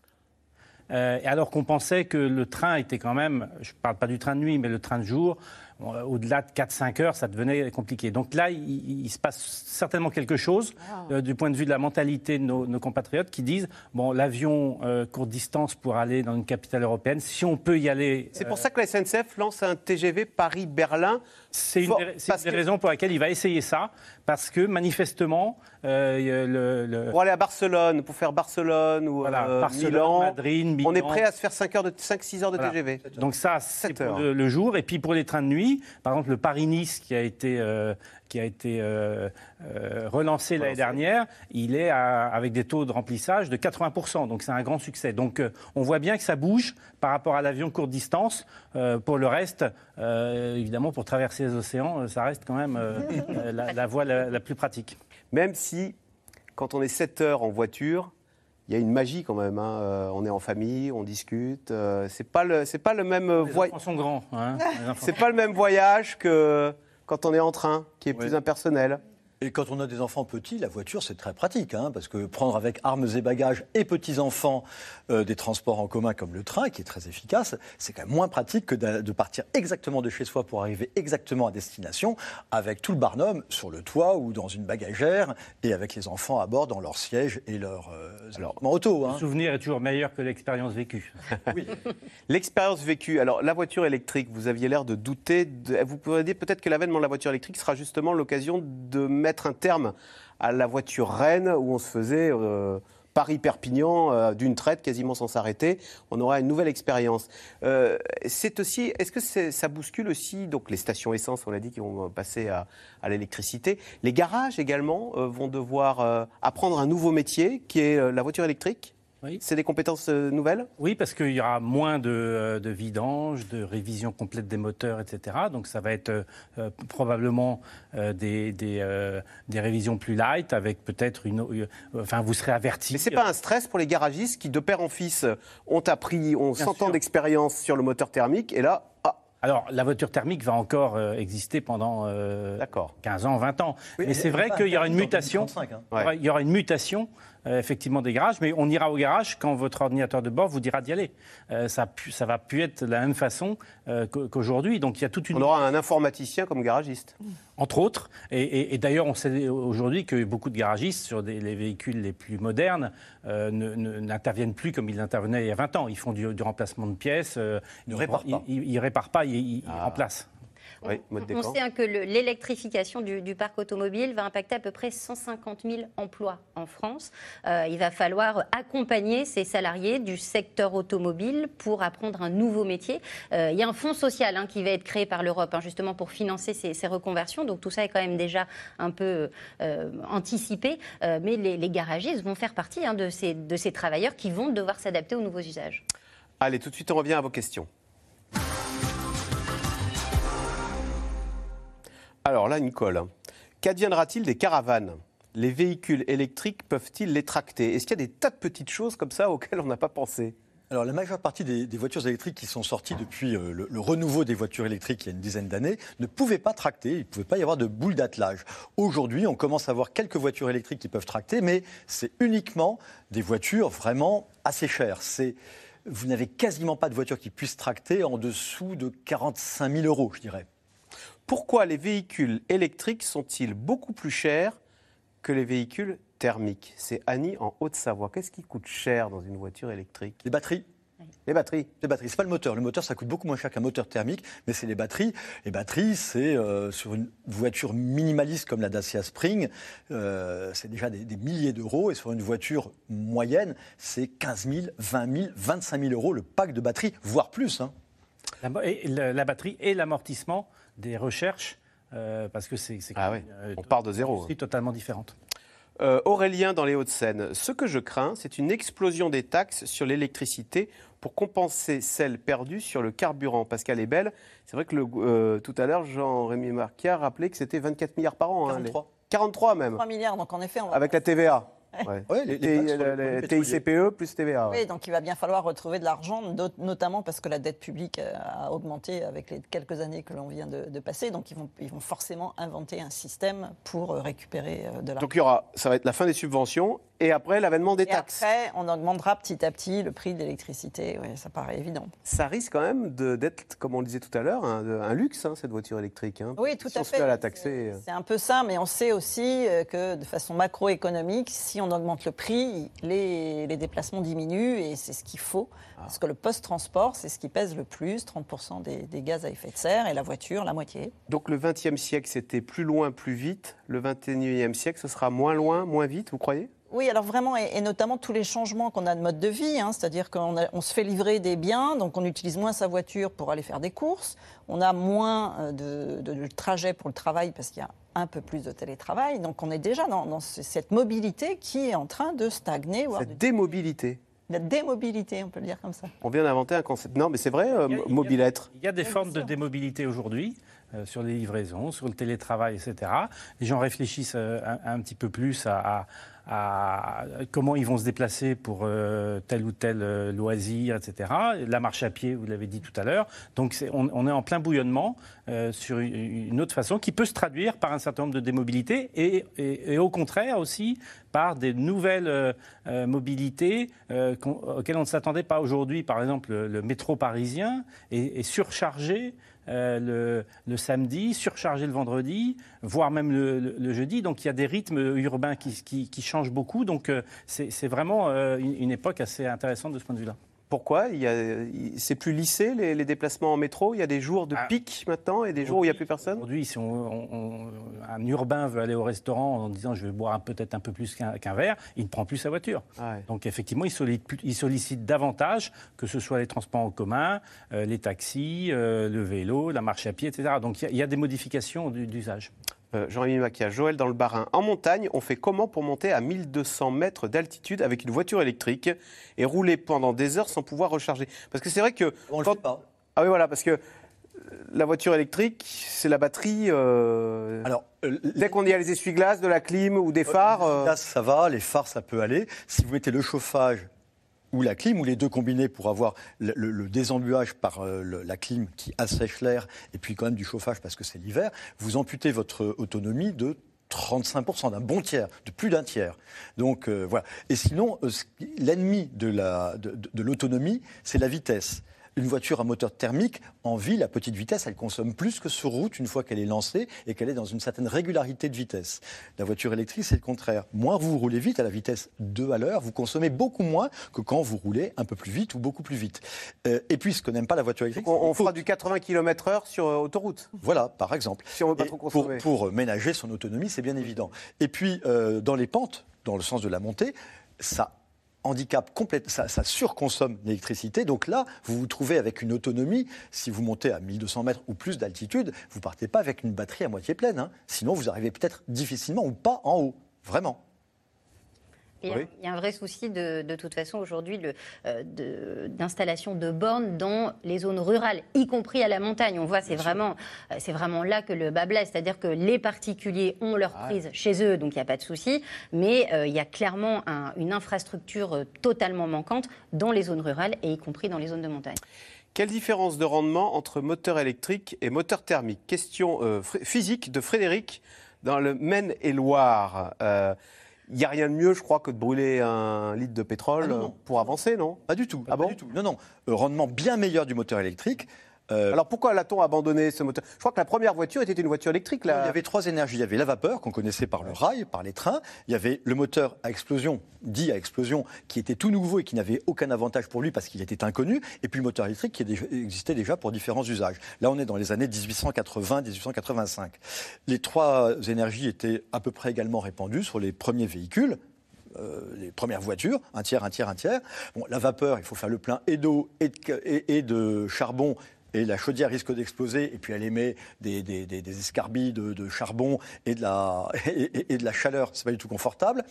alors qu'on pensait que le train était quand même, je ne parle pas du train de nuit, mais le train de jour, au-delà de 4-5 heures, ça devenait compliqué. Donc là, il, se passe certainement quelque chose ah. du point de vue de la mentalité de nos, compatriotes qui disent bon, l'avion courte distance pour aller dans une capitale européenne, si on peut y aller. C'est pour ça que la SNCF lance un TGV Paris-Berlin. C'est une, des raisons pour lesquelles il va essayer ça, parce que manifestement, le, pour aller à Barcelone, pour faire Barcelone ou Milan, Madrid, on est prêt à se faire 5-6 heures, de TGV. Donc ça, c'est pour le, jour. Et puis pour les trains de nuit, par exemple le Paris-Nice qui a été, euh, qui a été euh, euh, relancé l'année dernière, il est avec des taux de remplissage de 80%. Donc c'est un grand succès. Donc on voit bien que ça bouge par rapport à l'avion courte distance. pour le reste, évidemment, pour traverser les océans, ça reste quand même la, voie la, la plus pratique. Même si, quand on est 7 heures en voiture, il y a une magie quand même. Hein. Euh, on est en famille, on discute. Euh, c'est pas le, c'est pas le même voyage. sont grands. Hein, c'est pas le même voyage que quand on est en train, qui est plus impersonnel. Et quand on a des enfants petits, la voiture, c'est très pratique, hein, parce que prendre avec armes et bagages et petits-enfants euh, des transports en commun comme le train, qui est très efficace, c'est quand même moins pratique que de, partir exactement de chez soi pour arriver exactement à destination, avec tout le barnum sur le toit ou dans une bagagère, et avec les enfants à bord dans leur siège et leur, euh, auto. Hein. Le souvenir est toujours meilleur que l'expérience vécue. oui. L'expérience vécue. Alors, la voiture électrique, vous aviez l'air de douter. Vous pourriez dire peut-être que l'avènement de la voiture électrique sera justement l'occasion de mettre un terme à la voiture Rennes où on se faisait euh, Paris-Perpignan euh, d'une traite quasiment sans s'arrêter. On aura une nouvelle expérience. Euh, c'est aussi, est-ce que ça bouscule aussi donc les stations essence, on l'a dit, qui vont passer à, l'électricité. Les garages également vont devoir apprendre un nouveau métier qui est la voiture électrique. C'est des compétences euh, nouvelles? Oui, parce qu'il y aura moins de, euh, de, vidange, de révision complète des moteurs, etc. Donc ça va être euh, probablement des, des, des, révisions plus light, avec peut-être une... enfin, vous serez averti. Mais ce n'est pas un stress pour les garagistes qui, de père en fils, ont appris, ont 100 ans d'expérience sur le moteur thermique, et là, ah, alors, la voiture thermique va encore exister pendant 15 ans, 20 ans. mais c'est vrai qu'il y aura une mutation. Hein. Il y aura une mutation euh, effectivement des garages, mais on ira au garage quand votre ordinateur de bord vous dira d'y aller. Euh, ça, ça va plus être de la même façon euh, qu'aujourd'hui. Donc il y a toute une. On aura un informaticien comme garagiste. Entre autres. Et, d'ailleurs, on sait aujourd'hui que beaucoup de garagistes sur les véhicules les plus modernes n'interviennent plus comme ils intervenaient il y a 20 ans. Ils font du, remplacement de pièces. ils ne réparent pas. Ils ne réparent pas, ils, ah. remplacent on sait hein, que l'électrification du, parc automobile va impacter à peu près 150 000 emplois en France. Euh, il va falloir accompagner ces salariés du secteur automobile pour apprendre un nouveau métier. Euh, il y a un fonds social hein, qui va être créé par l'Europe hein, justement pour financer ces, reconversions. Donc tout ça est quand même déjà un peu euh, anticipé. mais les, garagistes vont faire partie de ces, de ces travailleurs qui vont devoir s'adapter aux nouveaux usages. Allez, tout de suite, on revient à vos questions. Alors là, Nicole, qu'adviendra-t-il des caravanes? Les véhicules électriques peuvent-ils les tracter? Est-ce qu'il y a des tas de petites choses comme ça auxquelles on n'a pas pensé? Alors la majeure partie des, voitures électriques qui sont sorties depuis euh, le, renouveau des voitures électriques il y a une dizaine d'années ne pouvaient pas tracter, il ne pouvait pas y avoir de boule d'attelage. Aujourd'hui, on commence à avoir quelques voitures électriques qui peuvent tracter, mais c'est uniquement des voitures vraiment assez chères. vous n'avez quasiment pas de voitures qui puissent tracter en dessous de 45 000 euros, je dirais. Pourquoi les véhicules électriques sont-ils beaucoup plus chers que les véhicules thermiques? C'est Annie en Haute-Savoie. Qu'est-ce qui coûte cher dans une voiture électrique? Les batteries. Les batteries. Les batteries. C'est pas le moteur. Le moteur, ça coûte beaucoup moins cher qu'un moteur thermique, mais c'est les batteries. Les batteries, c'est euh, sur une voiture minimaliste comme la Dacia Spring, euh, c'est déjà des, milliers d'euros, et sur une voiture moyenne, c'est 15 000, 20 000, 25 000 euros le pack de batterie, voire plus. Hein. la batterie et l'amortissement des recherches, euh, parce que c'est ah euh, on part de zéro. C'est totalement différente. Euh, Aurélien dans les Hauts-de-Seine, ce que je crains, c'est une explosion des taxes sur l'électricité pour compenser celles perdues sur le carburant. Pascal est belle. C'est vrai que le, tout à l'heure, Jean-Rémy Marquia a rappelé que c'était 24 milliards par an. 43. Hein, 43 même. 3 milliards, donc en effet, on va Avec la TVA. Oui, les, TICPE plus TVA. Oui, donc il va bien falloir retrouver de l'argent, notamment parce que la dette publique euh, a augmenté avec les quelques années que l'on vient de, passer. Donc ils vont, ils vont forcément inventer un système pour euh, récupérer euh, de l'argent. Donc il y aura, ça va être la fin des subventions et après l'avènement des et taxes. Après, on augmentera petit à petit le prix de l'électricité. Oui, ça paraît évident. Ça risque quand même d'être, comme on le disait tout à l'heure, un, luxe, hein, cette voiture électrique. Hein. Oui, tout si à on fait. Se fait la taxer. C'est un peu ça, mais on sait aussi euh, que de façon macroéconomique, si on augmente le prix, les, les déplacements diminuent et c'est ce qu'il faut. Ah. Parce que le post-transport, c'est ce qui pèse le plus, 30% des, des, gaz à effet de serre, et la voiture, la moitié. Donc le XXe siècle, c'était plus loin, plus vite. Le XXIe siècle, ce sera moins loin, moins vite, vous croyez? Oui, alors vraiment, et, notamment tous les changements qu'on a de mode de vie, hein, c'est-à-dire qu'on on se fait livrer des biens, donc on utilise moins sa voiture pour aller faire des courses, on a moins euh, de, de, de trajets pour le travail parce qu'il y a un peu plus de télétravail, donc on est déjà dans, dans cette mobilité qui est en train de stagner. Cette de... démobilité la démobilité, on peut le dire comme ça. On vient d'inventer un concept. Non, mais c'est vrai, euh, mobilêtre. Il y a des formes de démobilité aujourd'hui. Euh, sur les livraisons, sur le télétravail, etc. Les gens réfléchissent euh, un, un, petit peu plus à, à, à, comment ils vont se déplacer pour euh, tel ou tel euh, loisir, etc. La marche à pied, vous l'avez dit tout à l'heure. Donc on, est en plein bouillonnement euh, sur une, autre façon qui peut se traduire par un certain nombre de démobilités et, au contraire aussi par des nouvelles mobilités auxquelles on ne s'attendait pas aujourd'hui. Par exemple, le, métro parisien est surchargé euh, le, samedi, surchargé le vendredi, voire même le, jeudi. Donc il y a des rythmes urbains qui, changent beaucoup. Donc euh, c'est vraiment euh, une, époque assez intéressante de ce point de vue-là. Pourquoi C'est plus lissé les, les, déplacements en métro Il y a des jours de ah. pic maintenant et des jours où il n'y a plus personne Aujourd'hui, si on, on, on, un urbain veut aller au restaurant en disant je vais boire peut-être un peu plus qu'un qu verre, il ne prend plus sa voiture. Ah ouais. Donc effectivement, il sollicite, il sollicite, davantage que ce soit les transports en commun, euh, les taxis, euh, le vélo, la marche à pied, etc. Donc il y, y, a des modifications d'usage. Euh, Jean-Rémy Maquia, Joël dans le Barin. En montagne, on fait comment pour monter à 1200 mètres d'altitude avec une voiture électrique et rouler pendant des heures sans pouvoir recharger? Parce que c'est vrai que. On quand... le fait pas. Ah oui, voilà, parce que la voiture électrique, c'est la batterie. Euh... Alors, euh, dès qu'on y a les essuie-glaces, de la clim ou des phares. Les essuie-glaces, ça va, les phares, ça peut aller. Si vous mettez le chauffage ou la clim, ou les deux combinés pour avoir le, le, désembuage par euh, la clim qui assèche l'air, et puis quand même du chauffage parce que c'est l'hiver, vous amputez votre autonomie de 35%, d'un bon tiers, de plus d'un tiers. Donc euh, voilà. Et sinon, euh, l'ennemi de l'autonomie, de, de c'est la vitesse une voiture à moteur thermique, en ville, à petite vitesse, elle consomme plus que sur route une fois qu'elle est lancée et qu'elle est dans une certaine régularité de vitesse. La voiture électrique, c'est le contraire. Moins vous roulez vite à la vitesse 2 à l'heure, vous consommez beaucoup moins que quand vous roulez un peu plus vite ou beaucoup plus vite. Euh, et puis, ce que n'aime pas la voiture électrique... On, on fera du 80 km/h sur euh, autoroute. Voilà, par exemple. Si on veut pas trop consommer. Pour, pour ménager son autonomie, c'est bien évident. Et puis, euh, dans les pentes, dans le sens de la montée, ça handicap complète, ça, surconsomme l'électricité. Donc là, vous vous trouvez avec une autonomie. Si vous montez à 1200 mètres ou plus d'altitude, vous partez pas avec une batterie à moitié pleine. Hein. Sinon, vous arrivez peut-être difficilement ou pas en haut. Vraiment. Il y, a, oui. il y, a, un vrai souci de, de toute façon aujourd'hui euh, d'installation de, de, bornes dans les zones rurales, y compris à la montagne. On voit c'est vraiment, c'est vraiment là que le bas blesse, c'est-à-dire que les particuliers ont leur prise ah. chez eux, donc il n'y a pas de souci, mais euh, il y a clairement un, une infrastructure euh, totalement manquante dans les zones rurales et y compris dans les zones de montagne. Quelle différence de rendement entre moteur électrique et moteur thermique? Question euh, physique de Frédéric dans le Maine-et-Loire. Il n'y a rien de mieux, je crois, que de brûler un litre de pétrole ah non, non. pour avancer, non? Pas du tout. Ah pas bon? du tout. Non, non. Euh, rendement bien meilleur du moteur électrique. Euh... Alors pourquoi l'a-t-on abandonné ce moteur? Je crois que la première voiture était une voiture électrique. Là. Il y avait trois énergies. Il y avait la vapeur qu'on connaissait par le rail, par les trains. Il y avait le moteur à explosion, dit à explosion, qui était tout nouveau et qui n'avait aucun avantage pour lui parce qu'il était inconnu. Et puis le moteur électrique qui existait déjà pour différents usages. Là, on est dans les années 1880-1885. Les trois énergies étaient à peu près également répandues sur les premiers véhicules. Euh, les premières voitures, un tiers, un tiers, un tiers. Bon, la vapeur, il faut faire le plein et d'eau et, et, et de charbon et la chaudière risque d'exploser, et puis elle émet des, des, des, des escarbilles de, de, charbon et de la, et, et de la chaleur, c'est pas du tout confortable.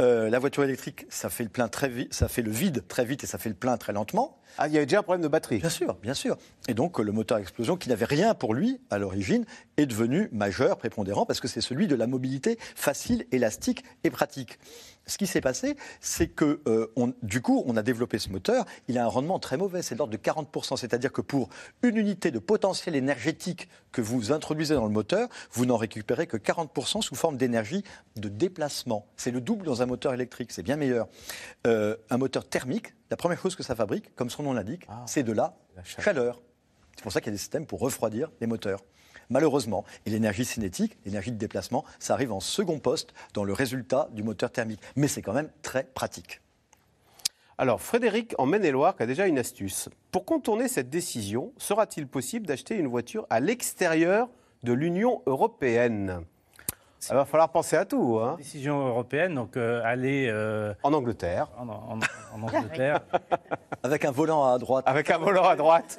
Euh, la voiture électrique, ça fait le plein très vite, ça fait le vide très vite et ça fait le plein très lentement. Ah, il y avait déjà un problème de batterie. Bien sûr, bien sûr. Et donc le moteur à explosion, qui n'avait rien pour lui à l'origine, est devenu majeur, prépondérant, parce que c'est celui de la mobilité facile, élastique et pratique. Ce qui s'est passé, c'est que euh, on, du coup, on a développé ce moteur. Il a un rendement très mauvais, c'est de l'ordre de 40%. C'est-à-dire que pour une unité de potentiel énergétique que vous introduisez dans le moteur, vous n'en récupérez que 40% sous forme d'énergie de déplacement. C'est le double dans un moteur électrique, c'est bien meilleur. Euh, un moteur thermique, la première chose que ça fabrique, comme son nom l'indique, ah. c'est de la, chaleur. C'est pour ça qu'il y a des systèmes pour refroidir les moteurs. Malheureusement, et l'énergie cinétique, l'énergie de déplacement, ça arrive en second poste dans le résultat du moteur thermique. Mais c'est quand même très pratique. Alors, Frédéric, en Maine-et-Loire, a déjà une astuce. Pour contourner cette décision, sera-t-il possible d'acheter une voiture à l'extérieur de l'Union européenne? Il va falloir penser à tout. Hein. Décision européenne, donc euh, aller. Euh, en Angleterre. En, Angleterre. Avec un volant à droite. Avec un volant à droite.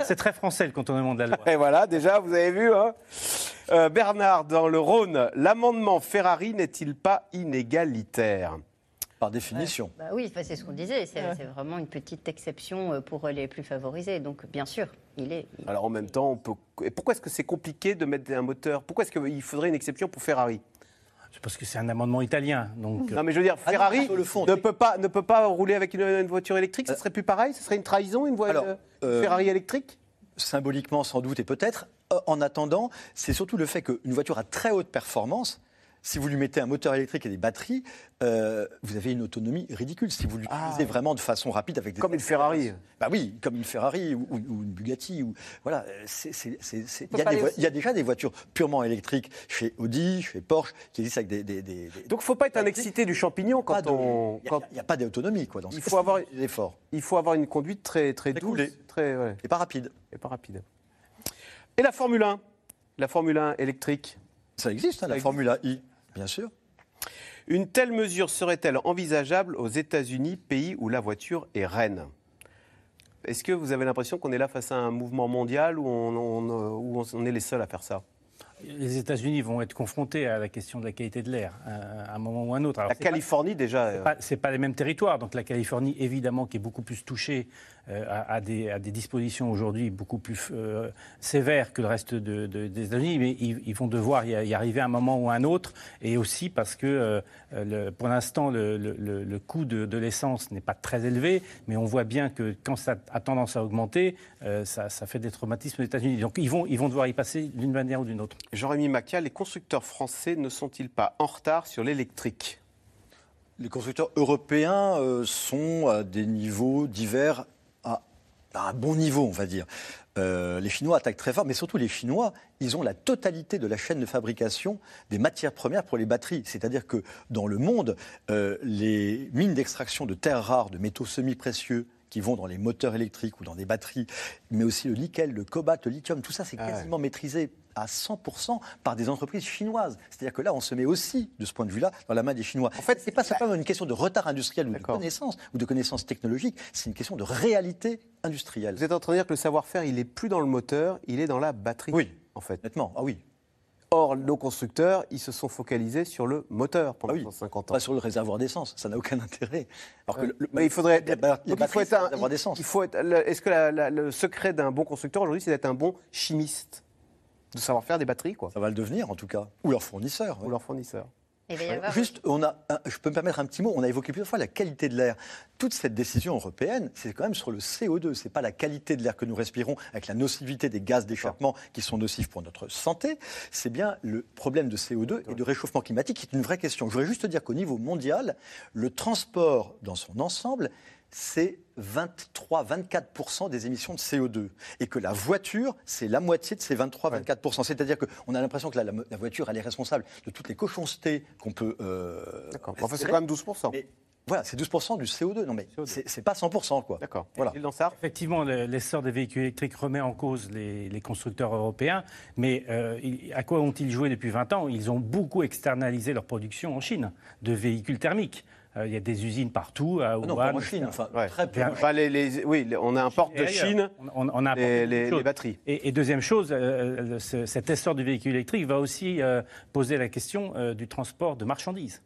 C'est très, français le contournement de la loi. Et voilà, déjà, vous avez vu. Hein. Euh, Bernard, dans le Rhône, l'amendement Ferrari n'est-il pas inégalitaire? Par définition. Bah oui, c'est ce qu'on disait. C'est vraiment une petite exception euh, pour les plus favorisés. Donc, bien sûr, il est. Alors, en même temps, on peut... pourquoi est-ce que c'est compliqué de mettre un moteur? Pourquoi est-ce qu'il faudrait une exception pour Ferrari? Parce que c'est un amendement italien. Donc... Non, mais je veux dire, ah Ferrari ne, peut pas, ne peut pas rouler avec une, voiture électrique. Ce euh, serait plus pareil? Ce serait une trahison, une voiture euh, Ferrari électrique? Symboliquement, sans doute, et peut-être. En attendant, c'est surtout le fait qu'une voiture à très haute performance si vous lui mettez un moteur électrique et des batteries, euh, vous avez une autonomie ridicule. Si vous l'utilisez ah. vraiment de façon rapide avec des comme une Ferrari. Bah oui, comme une Ferrari ou, une Bugatti ou voilà. Il y, a déjà des voitures purement électriques chez Audi, chez Porsche qui existent avec des. des, Donc, faut pas être un excité du champignon quand on. Il n'y a, pas d'autonomie quoi. Dans il faut avoir l'effort. Il faut avoir une conduite très très, douce, très et pas rapide. Et pas rapide. Et la Formule 1, la Formule 1 électrique? Ça existe, hein, la Formule I. Bien sûr. Une telle mesure serait-elle envisageable aux États-Unis, pays où la voiture est reine? Est-ce que vous avez l'impression qu'on est là face à un mouvement mondial où on, est les seuls à faire ça? Les États-Unis vont être confrontés à la question de la qualité de l'air euh, à un moment ou à un autre. la Californie, déjà. Ce n'est pas, les mêmes territoires. Donc la Californie, évidemment, qui est beaucoup plus touchée euh, à, des, dispositions aujourd'hui beaucoup plus euh, sévères que le reste des États-Unis, mais ils, vont devoir y, arriver à un moment ou à un autre, et aussi parce que euh, pour l'instant le, coût de, l'essence n'est pas très élevé, mais on voit bien que quand ça a tendance à augmenter, ça, fait des traumatismes aux États-Unis. Donc ils vont, ils vont devoir y passer d'une manière ou d'une autre. Jean-Rémy Macchia, les constructeurs français ne sont-ils pas en retard sur l'électrique? Les constructeurs européens sont à des niveaux divers à un bon niveau, on va dire. Euh, les Chinois attaquent très fort, mais surtout les Chinois, ils ont la totalité de la chaîne de fabrication des matières premières pour les batteries. C'est-à-dire que dans le monde, euh, les mines d'extraction de terres rares, de métaux semi-précieux, qui vont dans les moteurs électriques ou dans des batteries, mais aussi le nickel, le cobalt, le lithium, tout ça c'est ah quasiment maîtrisé à 100% par des entreprises chinoises. C'est-à-dire que là, on se met aussi, de ce point de vue-là, dans la main des Chinois. En fait, ce n'est pas simplement une question de retard industriel ou de connaissance ou de connaissance technologique, c'est une question de réalité industrielle. Vous êtes en train de dire que le savoir-faire, il n'est plus dans le moteur, il est dans la batterie. Oui, en fait. Nettement, ah oui. Or, nos constructeurs, ils se sont focalisés sur le moteur pendant 150 ah ans. Pas sur le réservoir d'essence, ça n'a aucun intérêt. Alors que le, il faudrait. il faut être un. Il faut être. Est-ce que le secret d'un bon constructeur aujourd'hui, c'est d'être un bon chimiste? De savoir faire des batteries. Quoi. Ça va le devenir en tout cas. Ou leur fournisseur. Ou leur fournisseur. Juste, on a, je peux me permettre un petit mot, on a évoqué plusieurs fois la qualité de l'air. Toute cette décision européenne, c'est quand même sur le CO2, c'est pas la qualité de l'air que nous respirons avec la nocivité des gaz d'échappement qui sont nocifs pour notre santé, c'est bien le problème de CO2 et de réchauffement climatique qui est une vraie question. Je voudrais juste dire qu'au niveau mondial, le transport dans son ensemble c'est 23-24% des émissions de CO2. Et que la voiture, c'est la moitié de ces 23-24%. C'est-à-dire qu'on a l'impression que la, voiture, elle est responsable de toutes les cochoncetés qu'on peut. Euh, D'accord. Enfin, c'est quand même 12%. voilà, c'est 12% du CO2. Non, mais c'est pas 100%, quoi. D'accord. Voilà. Effectivement, l'essor des véhicules électriques remet en cause les, constructeurs européens. Mais euh, à quoi ont-ils joué depuis 20 ans? Ils ont beaucoup externalisé leur production en Chine de véhicules thermiques. Euh, il y a des usines partout. À non, pas en Chine, enfin, très peu. les, oui, on importe de Chine on, on a les, les, batteries. Et, deuxième chose, euh, cet essor du véhicule électrique va aussi euh, poser la question du transport de marchandises.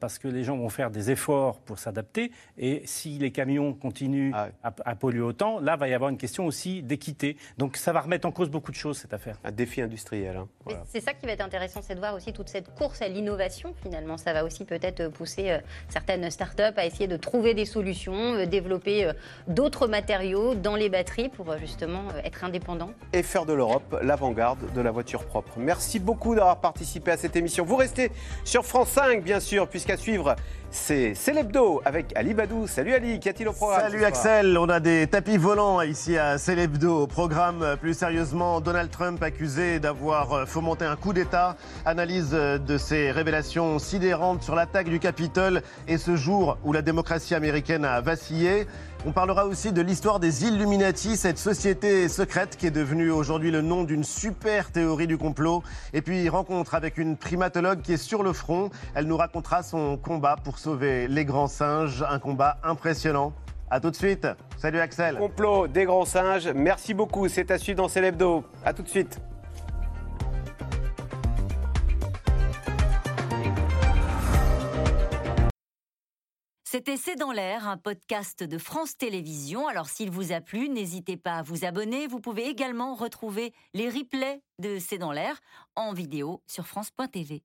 Parce que les gens vont faire des efforts pour s'adapter. Et si les camions continuent ah à, polluer autant, là, va y avoir une question aussi d'équité. Donc ça va remettre en cause beaucoup de choses, cette affaire. Un défi industriel. Hein. C'est ça qui va être intéressant, c'est de voir aussi toute cette course à l'innovation, finalement. Ça va aussi peut-être pousser certaines startups à essayer de trouver des solutions, développer d'autres matériaux dans les batteries pour justement être indépendants. Et faire de l'Europe l'avant-garde de la voiture propre. Merci beaucoup d'avoir participé à cette émission. Vous restez sur France 5, bien sûr, puisqu'à suivre, c'est Célébdo avec Ali Badou. Salut Ali, qu'y a-t-il au programme Salut Axel, on a des tapis volants ici à. Au programme, plus sérieusement, Donald Trump accusé d'avoir fomenté un coup d'État. Analyse de ces révélations sidérantes sur l'attaque du Capitole et ce jour où la démocratie américaine a vacillé. On parlera aussi de l'histoire des Illuminati, cette société secrète qui est devenue aujourd'hui le nom d'une super théorie du complot. Et puis rencontre avec une primatologue qui est sur le front. Elle nous racontera son combat pour sauver les grands singes, un combat impressionnant. A tout de suite. Salut Axel. Complot des grands singes. Merci beaucoup. C'est à suivre dans Célébdo. A tout de suite. C'était C'est dans l'air, un podcast de France Télévisions. Alors s'il vous a plu, n'hésitez pas à vous abonner. Vous pouvez également retrouver les replays de C'est dans l'air en vidéo sur France.tv.